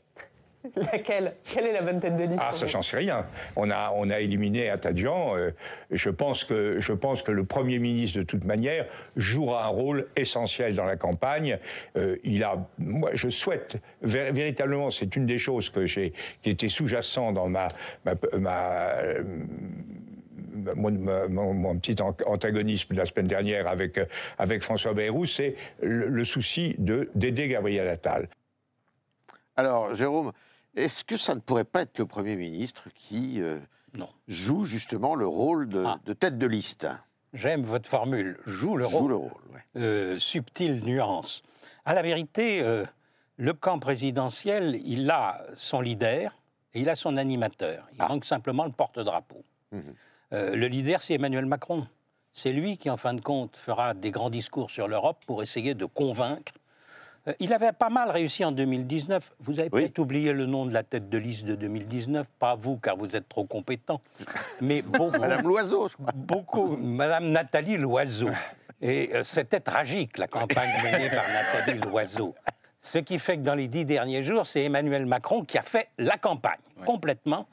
Speaker 8: Laquelle? Quelle est la bonne tête de liste
Speaker 7: Ah, ça, j'en sais rien. On a, on a éliminé un tas de gens. euh, je, pense que, je pense que le Premier ministre, de toute manière, jouera un rôle essentiel dans la campagne. Euh, il a, moi, je souhaite, vé- véritablement, c'est une des choses que j'ai, qui était sous-jacent dans ma, ma, ma, euh, mon, ma- mon- mon petit an- antagonisme de la semaine dernière avec, avec François Bayrou, c'est le, le souci de, d'aider Gabriel Attal.
Speaker 3: Alors, Jérôme, est-ce que ça ne pourrait pas être le Premier ministre qui euh,
Speaker 5: Non.
Speaker 3: joue justement le rôle de,
Speaker 5: Ah.
Speaker 3: de tête de liste?
Speaker 5: J'aime votre formule. Joue le
Speaker 3: Joue
Speaker 5: rôle.
Speaker 3: le rôle, ouais.
Speaker 5: euh, subtile nuance. À la vérité, euh, le camp présidentiel, il a son leader et il a son animateur. Il
Speaker 3: Ah.
Speaker 5: manque simplement le porte-drapeau. Euh, le leader, c'est Emmanuel Macron. C'est lui qui, en fin de compte, fera des grands discours sur l'Europe pour essayer de convaincre. Euh, il avait pas mal réussi en 2019. Vous avez
Speaker 3: Oui.
Speaker 5: peut-être oublié le nom de la tête de liste de 2019. Pas vous, car vous êtes trop compétent. Mais beaucoup,
Speaker 3: Madame Loiseau, je crois.
Speaker 5: beaucoup, Madame Nathalie Loiseau. Et euh, c'était tragique, la campagne menée par Nathalie Loiseau. Ce qui fait que dans les dix derniers jours, c'est Emmanuel Macron qui a fait la campagne complètement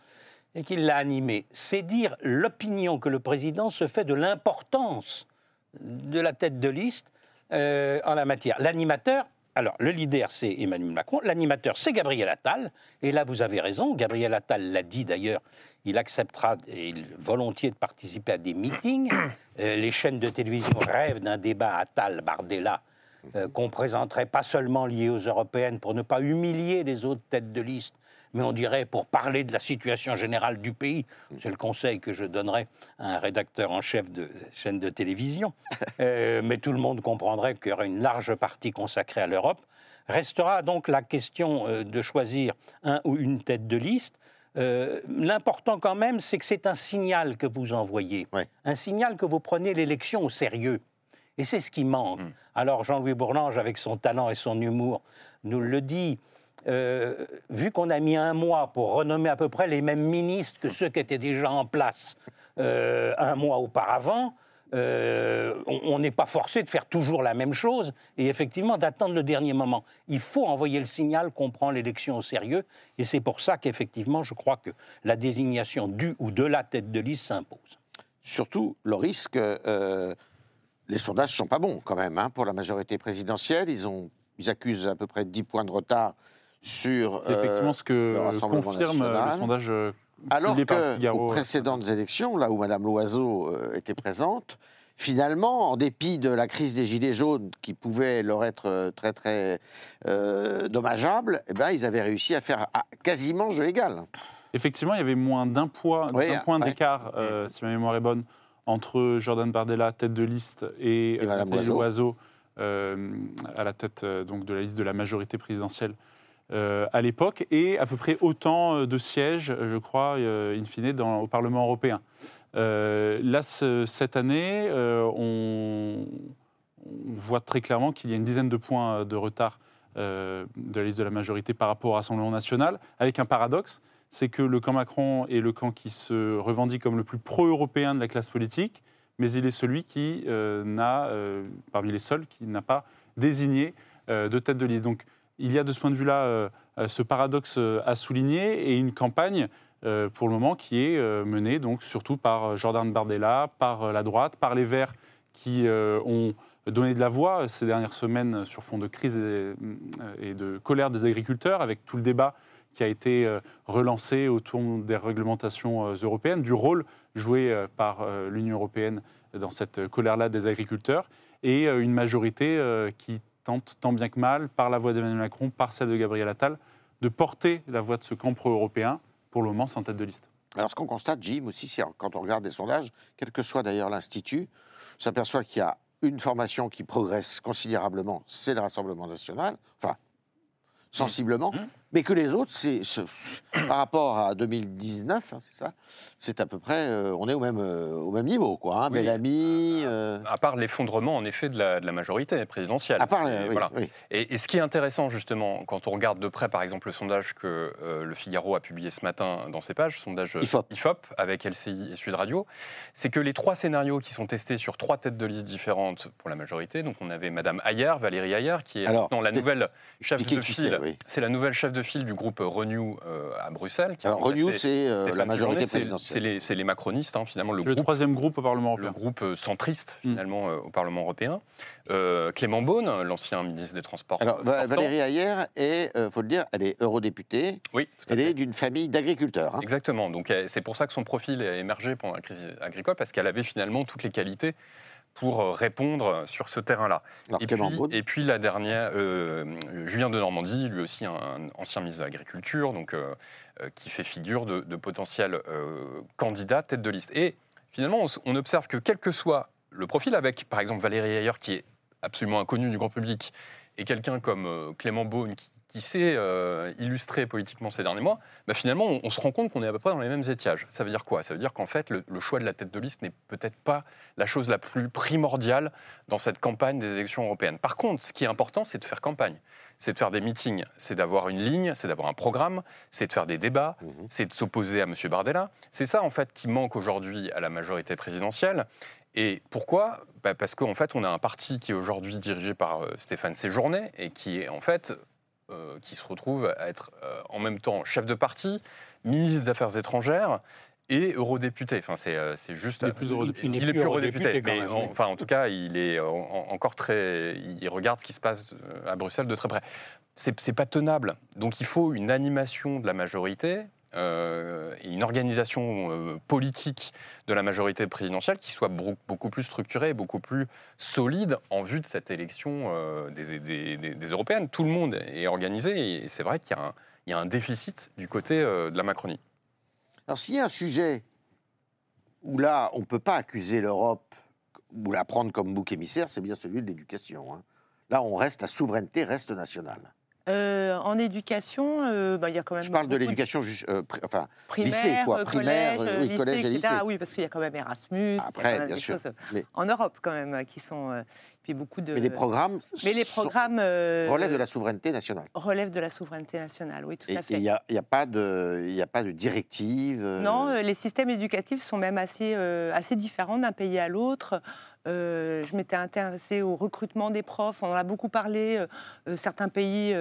Speaker 5: et qui l'a animée. C'est dire l'opinion que le président se fait de l'importance de la tête de liste euh, en la matière. L'animateur, alors le leader c'est Emmanuel Macron, l'animateur c'est Gabriel Attal, et là vous avez raison, Gabriel Attal l'a dit d'ailleurs, il acceptera et il- volontiers de participer à des meetings. Euh, les chaînes de télévision rêvent d'un débat Attal-Bardella euh, qu'on présenterait pas seulement lié aux européennes pour ne pas humilier les autres têtes de liste, mais on dirait pour parler de la situation générale du pays. C'est le conseil que je donnerais à un rédacteur en chef de chaîne de télévision. Euh, mais tout le monde comprendrait qu'il y aurait une large partie consacrée à l'Europe. Restera donc la question euh, de choisir un ou une tête de liste. Euh, L'important quand même, c'est que c'est un signal que vous envoyez,
Speaker 3: Ouais.
Speaker 5: un signal que vous prenez l'élection au sérieux. Et c'est ce qui manque. Alors Jean-Louis Bourlange, avec son talent et son humour, nous le dit. Euh, vu qu'on a mis un mois pour renommer à peu près les mêmes ministres que ceux qui étaient déjà en place euh, un mois auparavant, euh, on n'est pas forcé de faire toujours la même chose et effectivement d'attendre le dernier moment. Il faut envoyer le signal qu'on prend l'élection au sérieux et c'est pour ça qu'effectivement je crois que la désignation du ou de la tête de liste s'impose.
Speaker 3: Surtout, le risque, les sondages ne sont pas bons quand même hein, pour la majorité présidentielle. Ils, ils accusent à peu près 10 points de retard sur...
Speaker 1: C'est effectivement
Speaker 3: euh,
Speaker 1: ce que confirme euh,
Speaker 3: national.
Speaker 1: le sondage euh,
Speaker 3: Alors que aux précédentes élections, là où Madame Loiseau euh, était présente, finalement, en dépit de la crise des Gilets jaunes qui pouvait leur être euh, très très euh, dommageable, eh ben, ils avaient réussi à faire ah, quasiment jeu égal.
Speaker 1: Effectivement, il y avait moins d'un point,
Speaker 3: Oui,
Speaker 1: d'un point
Speaker 3: ouais.
Speaker 1: d'écart, euh, si ma mémoire est bonne, entre Jordan Bardella, tête de liste, et,
Speaker 3: Et
Speaker 1: euh, Nathalie
Speaker 3: Loiseau.
Speaker 1: Euh, à la tête euh, donc, de la liste de la majorité présidentielle euh, à l'époque et à peu près autant euh, de sièges, euh, je crois, euh, in fine, dans, au Parlement européen. Là, ce- cette année, on, voit très clairement qu'il y a une dizaine de points de retard de la liste de la majorité par rapport au Rassemblement national, avec un paradoxe, c'est que le camp Macron est le camp qui se revendique comme le plus pro-européen de la classe politique, mais il est celui qui n'a, parmi les seuls, qui n'a pas désigné de tête de liste. Donc il y a de ce point de vue-là euh, euh, ce paradoxe euh, à souligner et une campagne pour le moment qui est menée donc surtout par Jordan Bardella, par la droite, par les Verts qui ont donné de la voix ces dernières semaines sur fond de crise et, de colère des agriculteurs, avec tout le débat qui a été relancé autour des réglementations européennes, du rôle joué par l'Union européenne dans cette colère-là des agriculteurs, et une majorité qui tente tant bien que mal, par la voix d'Emmanuel Macron, par celle de Gabriel Attal, de porter la voix de ce camp pro-européen, pour le moment sans tête de liste.
Speaker 3: Alors, ce qu'on constate, Jim, aussi, c'est quand on regarde des sondages, quel que soit d'ailleurs l'Institut, on s'aperçoit qu'il y a une formation qui progresse considérablement, c'est le Rassemblement national, enfin, sensiblement, mais que les autres, c'est ce- par rapport à 2019, hein, c'est ça, c'est à peu près, euh, on est au même, euh, au même niveau, quoi. Hein,
Speaker 4: Oui.
Speaker 3: Bellamy, euh,
Speaker 4: À part l'effondrement, en effet, de la, de la majorité présidentielle.
Speaker 3: à part, oui,
Speaker 4: voilà.
Speaker 3: oui.
Speaker 4: Et, et ce qui est intéressant, justement, quand on regarde de près, par exemple, le sondage que le Figaro a publié ce matin dans ses pages, sondage
Speaker 3: IFOP.
Speaker 4: avec LCI et Sud Radio, c'est que les trois scénarios qui sont testés sur trois têtes de liste différentes pour la majorité, donc on avait Madame Ayer, Valérie Ayer, qui est
Speaker 3: Alors,
Speaker 4: maintenant la nouvelle chef de file.
Speaker 3: C'est
Speaker 4: la nouvelle chef de file du groupe Renew euh, à Bruxelles. qui
Speaker 3: Alors, Renew, c'est euh, la majorité.
Speaker 4: C'est-
Speaker 3: présidentielle.
Speaker 4: C'est les, macronistes, hein, finalement, le
Speaker 1: le troisième groupe au Parlement
Speaker 4: le
Speaker 1: européen.
Speaker 4: groupe euh, centriste,
Speaker 1: Mm.
Speaker 4: finalement, euh, au Parlement européen. Euh, Clément Beaune, l'ancien ministre des Transports.
Speaker 3: Alors. Valérie Ayer est, il faut le dire, elle est eurodéputée,
Speaker 4: Oui, tout à
Speaker 3: elle
Speaker 4: fait.
Speaker 3: est d'une famille d'agriculteurs. hein.
Speaker 4: Exactement. Donc c'est pour ça que son profil a émergé pendant la crise agricole, parce qu'elle avait finalement toutes les qualités pour euh, répondre sur ce terrain-là. Et puis,
Speaker 3: Beaune,
Speaker 4: et puis la dernière, euh, Julien de Normandie, lui aussi un, un ancien ministre de l'Agriculture, donc euh, euh, qui fait figure de, de potentiel euh, candidat tête de liste. Et finalement, on, observe que quel que soit le profil, avec par exemple Valérie Ayer, qui est absolument inconnu du grand public, et quelqu'un comme euh, Clément Beaune, qui, qui s'est euh, illustré politiquement ces derniers mois, bah, finalement, on, on se rend compte qu'on est à peu près dans les mêmes étiages. Ça veut dire quoi? Ça veut dire qu'en fait, le, le choix de la tête de liste n'est peut-être pas la chose la plus primordiale dans cette campagne des élections européennes. Par contre, ce qui est important, c'est de faire campagne. C'est de faire des meetings, c'est d'avoir une ligne, c'est d'avoir un programme, c'est de faire des débats,
Speaker 3: Mhm.
Speaker 4: c'est de s'opposer à M. Bardella. C'est ça, en fait, qui manque aujourd'hui à la majorité présidentielle. Et pourquoi? Bah, Parce qu'en fait, on a un parti qui est aujourd'hui dirigé par euh, Stéphane Séjourné et qui est en fait euh, qui se retrouve à être euh, en même temps chef de parti, ministre des Affaires étrangères et eurodéputé. Enfin, c'est euh, c'est juste.
Speaker 1: Il est plus eurodéputé.
Speaker 4: Il, est
Speaker 5: plus
Speaker 4: eurodéputé. mais
Speaker 5: même,
Speaker 4: en-
Speaker 5: oui.
Speaker 4: enfin, en tout cas, il est en- en- encore très. Il regarde ce qui se passe à Bruxelles de très près. C'est c'est pas tenable. Donc, il faut une animation de la majorité. Euh, une organisation euh, politique de la majorité présidentielle qui soit beaucoup plus structurée, beaucoup plus solide en vue de cette élection euh, des, européennes. Tout le monde est organisé et c'est vrai qu'il y, a un- déficit du côté de la Macronie.
Speaker 3: Alors, s'il y a un sujet où là, on ne peut pas accuser l'Europe ou la prendre comme bouc émissaire, c'est bien celui de l'éducation. hein. Là, on reste, la souveraineté reste nationale.
Speaker 6: Euh, en éducation, euh, bah, il y a quand même.
Speaker 3: Je parle de l'éducation, euh, pri- enfin,
Speaker 6: primaire,
Speaker 3: lycée, quoi, primaire,
Speaker 6: collège,
Speaker 3: oui,
Speaker 6: lycée,
Speaker 3: collège et lycée.
Speaker 6: Ah oui, parce qu'il y a quand même Erasmus. il y a
Speaker 3: Après,
Speaker 6: quand même
Speaker 3: bien
Speaker 6: des
Speaker 3: sûr.
Speaker 6: choses,
Speaker 3: Mais-
Speaker 6: en Europe quand même qui sont. puis beaucoup de.
Speaker 3: mais les programmes,
Speaker 6: Mais les programmes
Speaker 3: relèvent de la souveraineté nationale.
Speaker 6: relèvent de la souveraineté nationale. Oui, tout
Speaker 3: Et
Speaker 6: à
Speaker 3: il
Speaker 6: fait.
Speaker 3: n'y a, il y a pas de, il y a pas de directive.
Speaker 6: Non, les systèmes éducatifs sont même assez, assez différents d'un pays à l'autre. Euh, je m'étais intéressée au recrutement des profs, on en a beaucoup parlé. euh, euh, certains pays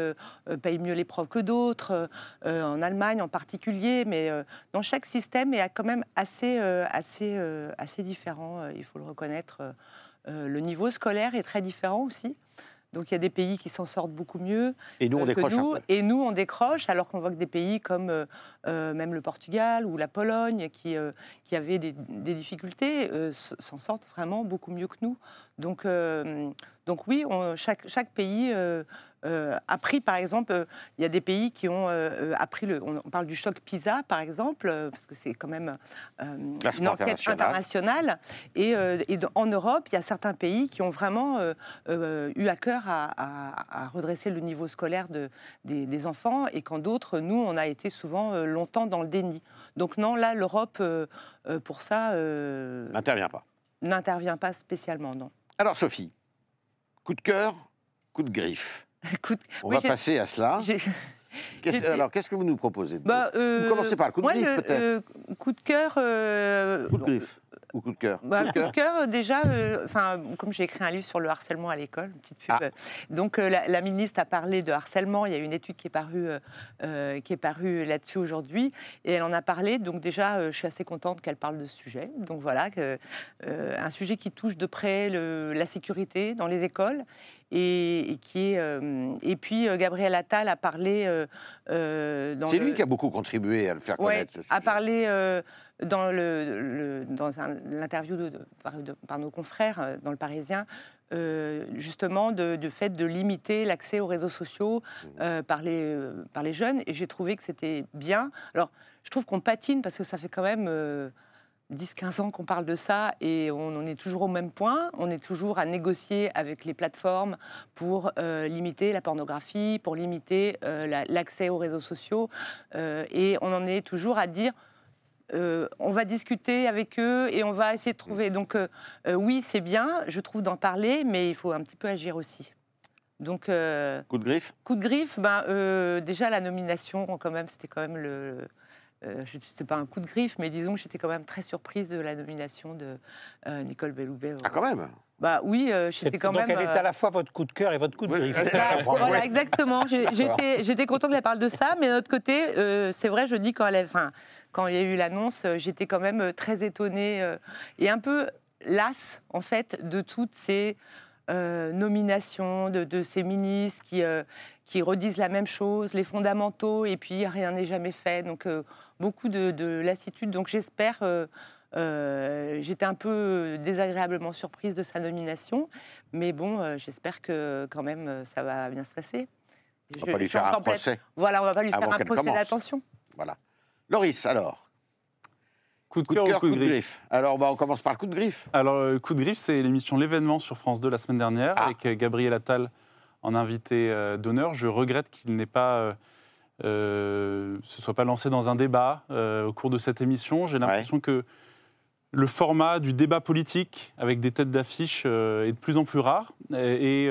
Speaker 6: payent mieux les profs que d'autres, en Allemagne en particulier, mais dans chaque système est quand même assez, assez, assez différent, il faut le reconnaître. Le niveau scolaire est très différent aussi. Donc il y a des pays qui s'en sortent beaucoup mieux
Speaker 3: Et nous, on
Speaker 6: euh, que
Speaker 3: décroche
Speaker 6: nous,
Speaker 3: un peu.
Speaker 6: Et nous, on décroche, alors qu'on voit que des pays comme euh, euh, même le Portugal ou la Pologne, qui, euh, qui avaient des, des difficultés, euh, s'en sortent vraiment beaucoup mieux que nous. Donc, donc oui, on- chaque, chaque pays euh, appris, par exemple, euh, il y a des pays qui ont euh, euh, appris, le, on, on parle du choc PISA, par exemple, parce que c'est quand même une enquête
Speaker 3: international.
Speaker 6: internationale. Et, et dans- en Europe, il y a certains pays qui ont vraiment eu à cœur à, à- à redresser le niveau scolaire de, des, des enfants, et quand d'autres, nous, on a été souvent longtemps dans le déni. Donc non, là, l'Europe, pour ça,
Speaker 3: N'intervient pas.
Speaker 6: n'intervient pas spécialement, non.
Speaker 3: Alors, Sophie, coup de cœur, coup de griffe.
Speaker 6: Écoute,
Speaker 3: On
Speaker 6: oui,
Speaker 3: va passer à cela. Qu'est-ce- alors, qu'est-ce que vous nous proposez? De-
Speaker 6: Bah, euh,
Speaker 3: Vous commencez par le coup de
Speaker 6: moi,
Speaker 3: griffe,
Speaker 6: le-
Speaker 3: peut-être
Speaker 6: euh, Coup de cœur. euh,
Speaker 3: Coup de griffe ou coup de cœur
Speaker 6: Bah,
Speaker 3: Coup de cœur
Speaker 6: euh, déjà, euh, comme j'ai écrit un livre sur le harcèlement à l'école, une petite pub.
Speaker 3: Ah.
Speaker 6: Donc, euh, la, la ministre a parlé de harcèlement. Il y a une étude qui est parue, euh, qui est parue là-dessus aujourd'hui, et elle en a parlé. Donc, déjà, je suis assez contente qu'elle parle de ce sujet. Donc, voilà, que, un sujet qui touche de près le- la sécurité dans les écoles. Et, et qui est, et puis, Gabriel Attal a parlé.
Speaker 3: C'est
Speaker 6: le-
Speaker 3: lui qui a beaucoup contribué à le faire
Speaker 6: Ouais,
Speaker 3: connaître, ce sujet.
Speaker 6: a parlé dans l'interview par, nos confrères euh, dans le Parisien, euh, justement du fait de limiter l'accès aux réseaux sociaux euh, par, les, jeunes. Et j'ai trouvé que c'était bien. Alors, je trouve qu'on patine parce que ça fait quand même. euh, 10-15 ans qu'on parle de ça et on en est toujours au même point. On est toujours à négocier avec les plateformes pour limiter la pornographie, pour limiter la- l'accès aux réseaux sociaux. Et on en est toujours à dire euh, on va discuter avec eux et on va essayer de trouver. Donc euh, euh, oui, c'est bien, je trouve d'en parler, mais il faut un petit peu agir aussi. Donc euh,
Speaker 3: Coup de griffe?
Speaker 6: coup de griffe, ben, euh, déjà la nomination, quand même, c'était quand même le. Euh, c'est pas un coup de griffe, mais disons que j'étais quand même très surprise de la nomination de euh, Nicole Belloubet.
Speaker 3: Ah, quand même?
Speaker 6: Bah oui, euh, j'étais quand
Speaker 5: donc
Speaker 6: même.
Speaker 5: elle est à la fois votre coup de cœur et votre coup de griffe.
Speaker 6: bah, voilà, exactement. J'étais j'étais contente qu'elle parle de ça, mais d'un autre côté, euh, c'est vrai, je dis quand elle, enfin, quand il y a eu l'annonce, euh, j'étais quand même euh, très étonnée euh, et un peu lasse en fait de toutes ces euh, nominations de, de ces ministres qui euh, qui redisent la même chose, les fondamentaux, et puis rien n'est jamais fait. Donc euh, beaucoup de, de lassitude. Donc j'espère. euh, J'étais un peu désagréablement surprise de sa nomination, mais bon, euh, j'espère que quand même ça va bien se passer.
Speaker 3: On va
Speaker 6: Je-
Speaker 3: pas lui faire un procès.
Speaker 6: Voilà, on va pas lui
Speaker 3: avant
Speaker 6: faire un procès d'attention.
Speaker 3: Voilà. Loris, alors
Speaker 1: Coup de
Speaker 3: Coup de
Speaker 1: cœur
Speaker 3: cœur,
Speaker 1: ou coup de griffe
Speaker 3: griffe Alors, bah, on commence par le coup de griffe.
Speaker 1: Alors, euh, coup de griffe, c'est l'émission L'événement sur France 2 la semaine dernière,
Speaker 3: Ah.
Speaker 1: avec euh, Gabriel Attal en invité euh, d'honneur. Je regrette qu'il n'ait pas. euh, euh, se soit pas lancé dans un débat au cours de cette émission. J'ai l'impression que le format du débat politique avec des têtes d'affiche est de plus en plus rare. Et, et,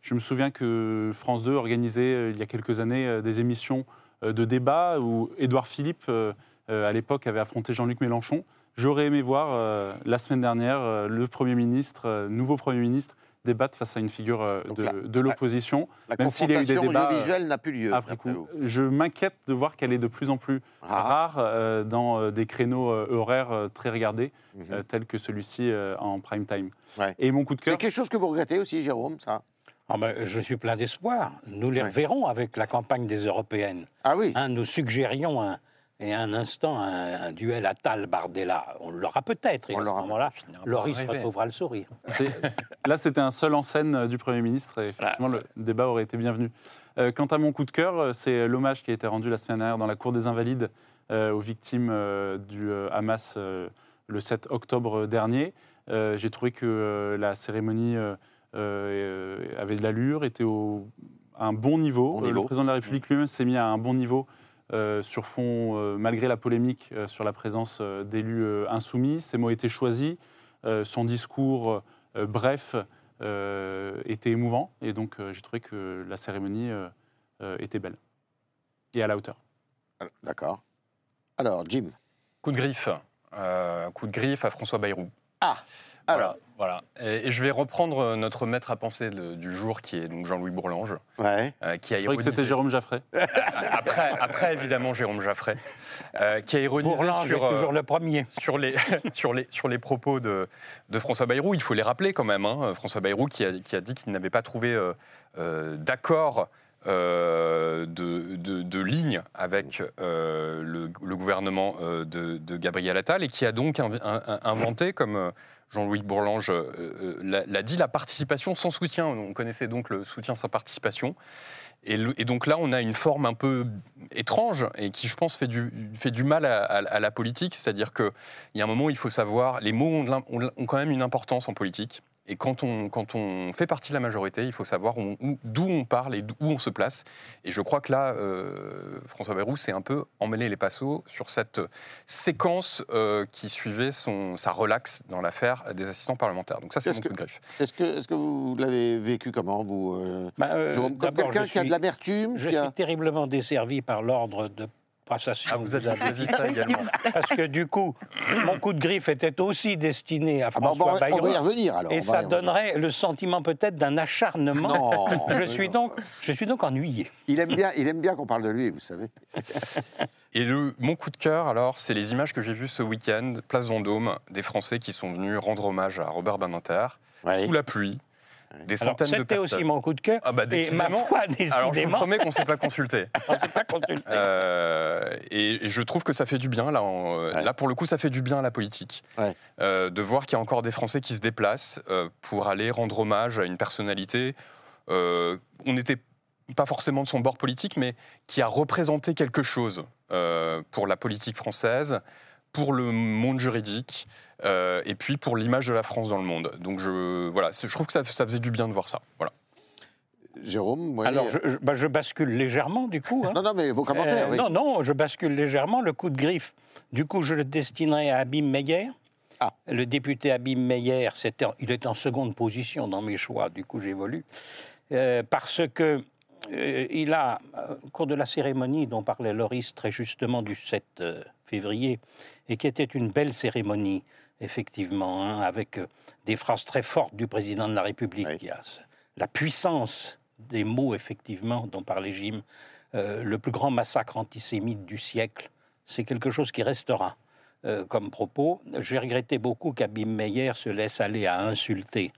Speaker 1: je me souviens que France 2 organisait il y a quelques années des émissions de débat où Édouard Philippe, euh, euh, à l'époque, avait affronté Jean-Luc Mélenchon. J'aurais aimé voir euh, la semaine dernière euh, le Premier ministre, euh, nouveau Premier ministre, débattre face à une figure euh, de, l'opposition.
Speaker 3: La
Speaker 1: Même s'il y a eu des
Speaker 3: confrontation
Speaker 1: débats,
Speaker 3: audiovisuelle n'a plus lieu.
Speaker 1: Après coup, je m'inquiète de voir qu'elle est de plus en plus
Speaker 3: Rare.
Speaker 1: rare euh, dans euh, des créneaux euh, horaires euh, très regardés,
Speaker 3: Mhm.
Speaker 1: euh, tels que celui-ci euh, en prime time.
Speaker 3: Ouais.
Speaker 1: Et mon coup de
Speaker 3: C'est
Speaker 1: cœur,
Speaker 3: quelque chose que vous regrettez aussi, Jérôme, ça?
Speaker 5: Ah ben, je suis plein d'espoir. Nous les
Speaker 3: Ouais.
Speaker 5: reverrons avec la campagne des européennes.
Speaker 3: Ah oui
Speaker 5: Hein, nous suggérions un, et un instant un, un duel Attal-Bardella. On l'aura peut-être. Et
Speaker 3: On
Speaker 5: à ce
Speaker 3: l'aura.
Speaker 5: moment-là, Loris retrouvera le sourire.
Speaker 1: là c'était un seul en scène euh, du Premier ministre et effectivement le débat aurait été bienvenu. Euh, quant à mon coup de cœur, euh, c'est l'hommage qui a été rendu la semaine dernière dans la Cour des Invalides euh, aux victimes euh, du euh, Hamas euh, le 7 octobre dernier. Euh, J'ai trouvé que euh, la cérémonie avait de l'allure, était au, à un bon niveau.
Speaker 3: Bon
Speaker 1: Euh,
Speaker 3: niveau.
Speaker 1: Le président de la République lui-même s'est mis à un bon niveau euh, sur fond, euh, malgré la polémique euh, sur la présence euh, d'élus euh, insoumis. Ses mots étaient choisis. Euh, son discours euh, bref euh, était émouvant. Et donc, euh, j'ai trouvé que la cérémonie euh, euh, était belle et à la hauteur.
Speaker 3: D'accord. Alors, Jim.
Speaker 4: Coup de griffe. Euh, coup de griffe à François Bayrou.
Speaker 3: Ah Alors,
Speaker 4: Voilà. Et, et je vais reprendre euh, notre maître à penser de- du jour, qui est donc Jean-Louis Bourlange,
Speaker 3: ouais.
Speaker 4: euh, qui a
Speaker 1: Je croyais que c'était
Speaker 4: ironisé-
Speaker 1: Jérôme Jaffray.
Speaker 4: Après, après, évidemment, Jérôme Jaffray, euh, qui a ironisé
Speaker 5: Bourlange
Speaker 4: sur,
Speaker 5: est
Speaker 4: euh,
Speaker 5: toujours le premier.
Speaker 4: sur, les, sur, les, sur les propos de, de François Bayrou. Il faut les rappeler quand même. hein. François Bayrou qui a, qui a dit qu'il n'avait pas trouvé euh, euh, d'accord euh, de, de, de ligne avec euh, le, le gouvernement euh, de, de Gabriel Attal et qui a donc inv- in- in- inventé, comme euh, Jean-Louis Bourlange euh, euh, l'a dit, la participation sans soutien. On connaissait donc le soutien sans participation. Et, donc là, on a une forme un peu étrange et qui, je pense, fait du, fait du mal à, la politique. C'est-à-dire qu'il y a un moment il faut savoir, les mots ont quand même une importance en politique. Et quand on, quand on fait partie de la majorité, il faut savoir où- où- d'où on parle et d'où on se place. Et je crois que là, euh, François Bayrou s'est un peu emmêlé les passeaux sur cette séquence euh, qui suivait son, sa relaxe dans l'affaire des assistants parlementaires. Donc ça, c'est
Speaker 3: Est-ce
Speaker 4: mon
Speaker 3: que-
Speaker 4: coup de griffe.
Speaker 3: Est-ce que, est que vous l'avez vécu comment, vous euh,
Speaker 5: Bah, euh,
Speaker 3: Comme quelqu'un qui a de l'amertume
Speaker 5: Je
Speaker 3: qui a-
Speaker 5: suis terriblement desservi par l'ordre de passation.
Speaker 4: Ah, vous vu ça également.
Speaker 5: Parce que du coup, mon coup de griffe était aussi destiné à
Speaker 3: Ah bah, on,
Speaker 5: François
Speaker 3: va, on va y
Speaker 5: Bayrou.
Speaker 3: revenir alors.
Speaker 5: Et ça donnerait le sentiment peut-être d'un acharnement.
Speaker 3: Non,
Speaker 5: je, suis donc, je suis donc ennuyé.
Speaker 3: Il aime bien, il aime bien qu'on parle de lui, vous savez.
Speaker 4: Et le, mon coup de cœur, alors, c'est les images que j'ai vues ce week-end, place Vendôme, des Français qui sont venus rendre hommage à Robert Badinter,
Speaker 3: Ouais.
Speaker 4: sous la pluie, des
Speaker 5: Alors,
Speaker 4: centaines de
Speaker 5: C'était
Speaker 4: personnes.
Speaker 5: aussi mon coup de cœur.
Speaker 4: Ah bah,
Speaker 5: et ma
Speaker 4: décidément.
Speaker 5: foi,
Speaker 4: Alors, je vous
Speaker 5: décidément,
Speaker 4: promets qu'on ne s'est pas consulté.
Speaker 5: on ne s'est pas consulté.
Speaker 4: Euh, et, je trouve que ça fait du bien, là, en- euh,
Speaker 3: Ouais.
Speaker 4: là pour le coup, ça fait du bien à la politique.
Speaker 3: Ouais.
Speaker 4: Euh, de voir qu'il y a encore des Français qui se déplacent euh, pour aller rendre hommage à une personnalité. euh, on n'était pas forcément de son bord politique, mais qui a représenté quelque chose euh, pour la politique française, pour le monde juridique, euh, et puis pour l'image de la France dans le monde. Donc je, voilà, je trouve que ça, ça faisait du bien de voir ça. Voilà.
Speaker 3: Jérôme,
Speaker 5: Alors, je, je- bah, je bascule légèrement, du coup. hein.
Speaker 3: Non, non, mais vos commentaires,
Speaker 5: Euh,
Speaker 3: oui.
Speaker 5: Non, non, je bascule légèrement. Le coup de griffe, du coup, je le destinerai à Abim Meyer.
Speaker 3: Ah.
Speaker 5: Le député Abim Meyer, il est en seconde position dans mes choix, du coup j'évolue. Euh, parce que euh, il a, euh, au cours de la cérémonie dont parlait Loris très justement du 7 euh, février, et qui était une belle cérémonie, effectivement, hein, avec euh, des phrases très fortes du président de la République.
Speaker 3: Oui.
Speaker 5: La puissance des mots, effectivement, dont parlait Jim, euh, le plus grand massacre antisémite du siècle, c'est quelque chose qui restera euh, comme propos. J'ai regretté beaucoup qu'Abim Meyer se laisse aller à insulter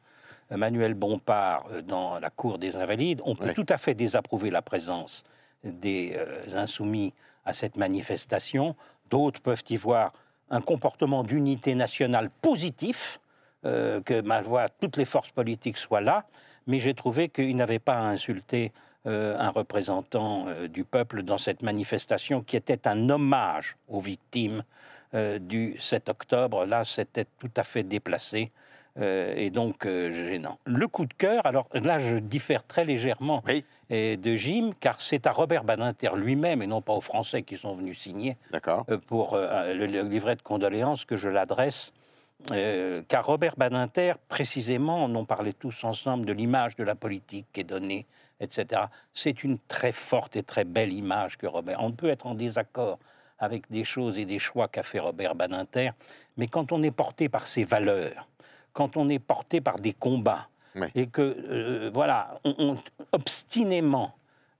Speaker 5: Manuel Bompard dans la cour des Invalides. On peut tout à fait désapprouver la présence des euh, insoumis à cette manifestation. D'autres peuvent y voir un comportement d'unité nationale positif, euh, que ma voix, toutes les forces politiques soient là, mais j'ai trouvé qu'il n'avait pas à insulter euh, un représentant euh, du peuple dans cette manifestation qui était un hommage aux victimes du 7 octobre. Là, c'était tout à fait déplacé euh, et donc euh, gênant. Le coup de cœur, alors là, je diffère très légèrement
Speaker 3: Oui.
Speaker 5: de Jim, car c'est à Robert Badinter lui-même, et non pas aux Français qui sont venus signer, euh, pour le, le livret de condoléances que je l'adresse. car Robert Badinter, précisément, on en parlait tous ensemble de l'image de la politique qui est donnée, etc. C'est une très forte et très belle image que Robert. On peut être en désaccord avec des choses et des choix qu'a fait Robert Badinter, mais quand on est porté par ses valeurs, quand on est porté par des combats, et que, euh, voilà, on, on- obstinément,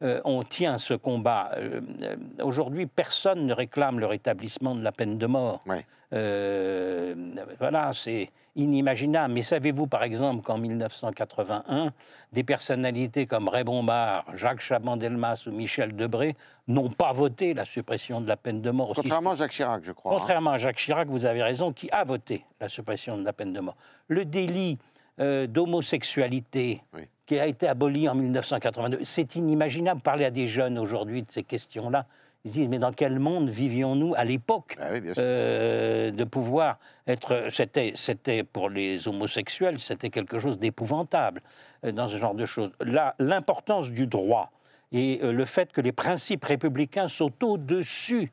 Speaker 5: euh, on tient ce combat. Euh, euh, Aujourd'hui, personne ne réclame le rétablissement de la peine de mort.
Speaker 3: Ouais.
Speaker 5: Euh, voilà, c'est inimaginable. Mais savez-vous, par exemple, qu'en 1981, des personnalités comme Ray Bombard, Jacques Chaban-Delmas ou Michel Debré n'ont pas voté la suppression de la peine de mort?
Speaker 3: Contrairement à Jacques Chirac, je crois. hein.
Speaker 5: Contrairement à Jacques Chirac, vous avez raison, qui a voté la suppression de la peine de mort. Le délit euh, d'homosexualité
Speaker 3: Oui.
Speaker 5: Qui a été aboli en 1982, c'est inimaginable. Parler à des jeunes aujourd'hui de ces questions-là, ils se disent mais dans quel monde vivions-nous à l'époque
Speaker 3: Ah oui,
Speaker 5: euh, de pouvoir être. C'était, c'était pour les homosexuels, c'était quelque chose d'épouvantable euh, dans ce genre de choses. Là, l'importance du droit et euh, le fait que les principes républicains sont au-dessus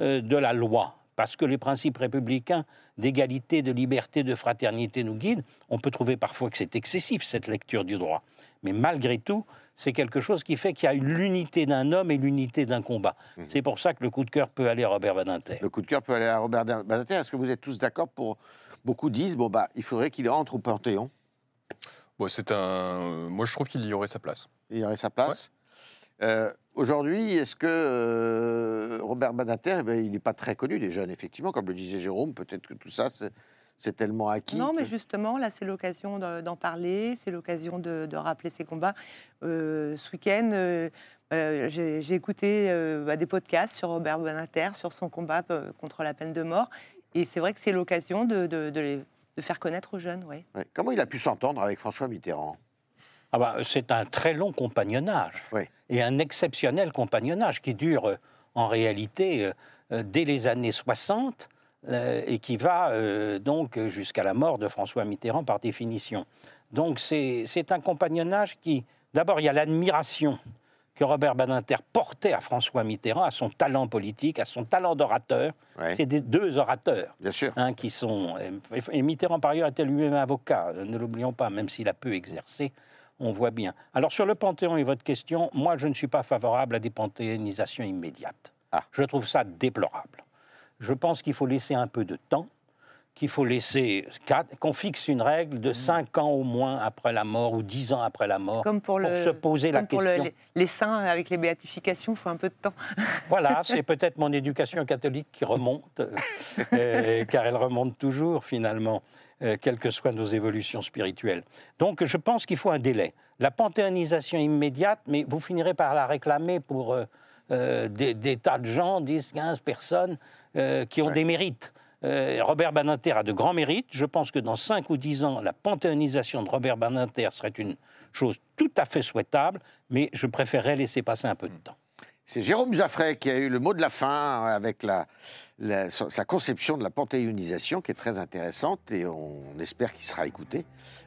Speaker 5: de la loi, parce que les principes républicains d'égalité, de liberté, de fraternité nous guident, on peut trouver parfois que c'est excessif cette lecture du droit. Mais malgré tout, c'est quelque chose qui fait qu'il y a l'unité d'un homme et l'unité d'un combat. C'est pour ça que le coup de cœur peut aller à Robert Badinter.
Speaker 3: Le coup de cœur peut aller à Robert Badinter. Est-ce que vous êtes tous d'accord pour. Beaucoup disent, bon, bah, il faudrait qu'il entre au Panthéon?
Speaker 4: Bon, c'est un. Moi, je trouve qu'il y aurait sa place.
Speaker 3: Il y aurait sa place. Euh, Aujourd'hui, est-ce que euh, Robert Badinter, eh ben, il n'est pas très connu des jeunes, effectivement, comme le disait Jérôme, peut-être que tout ça, c'est tellement acquis.
Speaker 6: Non, mais
Speaker 3: que-
Speaker 6: justement, là, c'est l'occasion de- d'en parler, c'est l'occasion de, de rappeler ses combats. Euh, ce week-end, euh, euh, j'ai écouté euh, bah, des podcasts sur Robert Bonater, sur son combat contre la peine de mort. Et c'est vrai que c'est l'occasion de, de- de les de faire connaître aux jeunes, oui.
Speaker 3: Ouais. Comment il a pu s'entendre avec François Mitterrand?
Speaker 5: Ah bah, c'est un très long compagnonnage et un exceptionnel compagnonnage qui dure en réalité dès les années 60 euh, et qui va euh, donc jusqu'à la mort de François Mitterrand par définition. Donc c'est un compagnonnage qui, d'abord, il y a l'admiration que Robert Badinter portait à François Mitterrand, à son talent politique, à son talent d'orateur.
Speaker 3: Ouais.
Speaker 5: C'est des deux orateurs
Speaker 3: Bien sûr.
Speaker 5: hein, qui sont. Et Mitterrand, par ailleurs, était lui-même avocat, euh, ne l'oublions pas, même s'il a peu exercé, on voit bien. Alors, sur le Panthéon et votre question, moi, je ne suis pas favorable à des panthéonisations immédiates.
Speaker 3: Ah.
Speaker 5: Je trouve ça déplorable. Je pense qu'il faut laisser un peu de temps, qu'il faut laisser. qu'on fixe une règle de 5 ans au moins après la mort ou 10 ans après la mort
Speaker 6: Comme pour, le,
Speaker 5: se poser la
Speaker 6: pour le-
Speaker 5: question.
Speaker 6: les, les saints avec les béatifications, il faut un peu de temps.
Speaker 5: Voilà, c'est peut-être mon éducation catholique qui remonte, euh, car elle remonte toujours finalement, euh, quelles que soient nos évolutions spirituelles. Donc je pense qu'il faut un délai. La panthéonisation immédiate, mais vous finirez par la réclamer pour euh, euh, des, des tas de gens, 10, 15 personnes, euh, qui ont des mérites. Euh, Robert Badinter a de grands mérites. Je pense que dans 5 ou 10 ans, la panthéonisation de Robert Badinter serait une chose tout à fait souhaitable, mais je préférerais laisser passer un peu de temps.
Speaker 3: C'est Jérôme Jaffray qui a eu le mot de la fin avec la, la- sa conception de la panthéonisation qui est très intéressante et on espère qu'il sera écouté.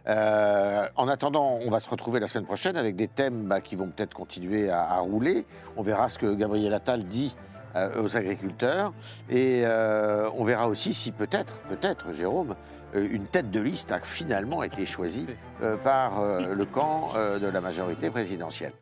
Speaker 3: Euh, en attendant, on va se retrouver la semaine prochaine avec des thèmes bah, qui vont peut-être continuer à, à rouler. On verra ce que Gabriel Attal dit euh, aux agriculteurs et euh, on verra aussi si peut-être, peut-être, Jérôme, euh, une tête de liste a finalement été choisie euh, par euh, le camp euh, de la majorité présidentielle.